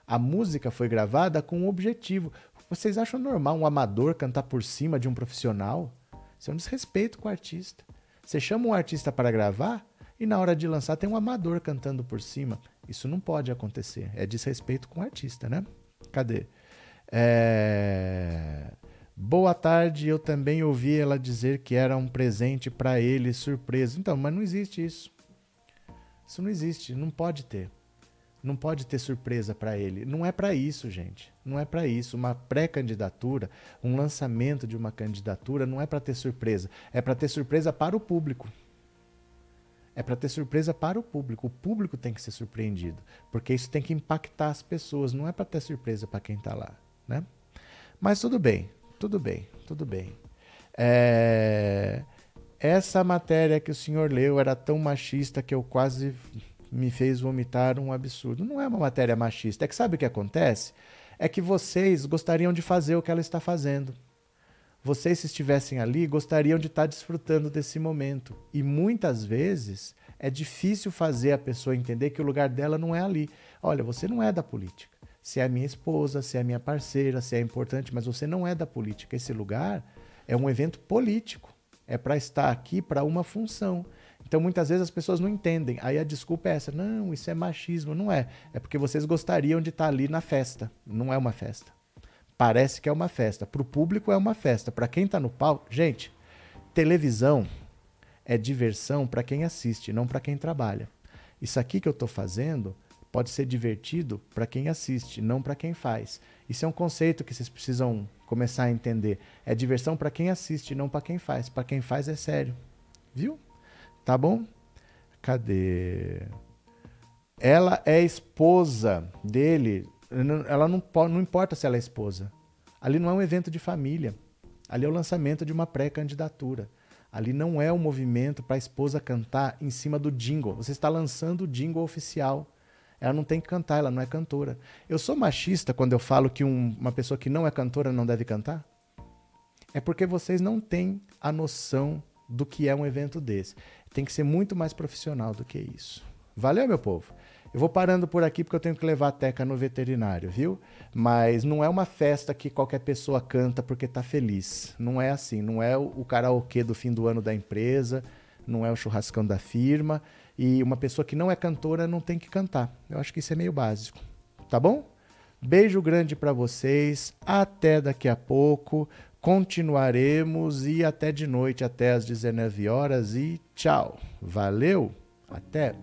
A música foi gravada com um objetivo. Vocês acham normal um amador cantar por cima de um profissional? Isso é um desrespeito com o artista. Você chama um artista para gravar e na hora de lançar tem um amador cantando por cima. Isso não pode acontecer. É desrespeito com o artista, né? Cadê? É... Boa tarde, eu também ouvi ela dizer que era um presente para ele, surpresa. Então, mas não existe isso. Isso não existe, não pode ter. Não pode ter surpresa para ele. Não é para isso, gente. Não é para isso. Uma pré-candidatura, um lançamento de uma candidatura, não é para ter surpresa. É para ter surpresa para o público. É para ter surpresa para o público. O público tem que ser surpreendido, porque isso tem que impactar as pessoas. Não é para ter surpresa para quem está lá, né? Mas tudo bem, tudo bem, tudo bem. É... Essa matéria que o senhor leu era tão machista que eu quase me fez vomitar um absurdo. Não é uma matéria machista. É que sabe o que acontece? É que vocês gostariam de fazer o que ela está fazendo. Vocês, se estivessem ali, gostariam de estar desfrutando desse momento. E muitas vezes é difícil fazer a pessoa entender que o lugar dela não é ali. Olha, você não é da política. Você é minha esposa, você é minha parceira, você é importante, mas você não é da política. Esse lugar é um evento político. É para estar aqui para uma função. Então muitas vezes as pessoas não entendem. Aí a desculpa é essa: não, isso é machismo. Não é. É porque vocês gostariam de estar ali na festa. Não é uma festa. Parece que é uma festa. Para o público é uma festa. Para quem está no palco. Gente, televisão é diversão para quem assiste, não para quem trabalha. Isso aqui que eu estou fazendo pode ser divertido para quem assiste, não para quem faz. Isso é um conceito que vocês precisam começar a entender. É diversão para quem assiste, não para quem faz. Para quem faz é sério. Viu? Tá bom? Cadê? Ela é esposa dele. Ela não, não importa se ela é esposa. Ali não é um evento de família. Ali é o lançamento de uma pré-candidatura. Ali não é um movimento para a esposa cantar em cima do jingle. Você está lançando o jingle oficial. Ela não tem que cantar, ela não é cantora. Eu sou machista quando eu falo que um, uma pessoa que não é cantora não deve cantar? É porque vocês não têm a noção do que é um evento desse tem que ser muito mais profissional do que isso. Valeu, meu povo? Eu vou parando por aqui porque eu tenho que levar a Teca no veterinário, viu? Mas não é uma festa que qualquer pessoa canta porque tá feliz. Não é assim. Não é o karaokê do fim do ano da empresa, não é o churrascão da firma. E uma pessoa que não é cantora não tem que cantar. Eu acho que isso é meio básico. Tá bom? Beijo grande para vocês. Até daqui a pouco continuaremos e até de noite, até às 19 horas. E tchau. Valeu. Até.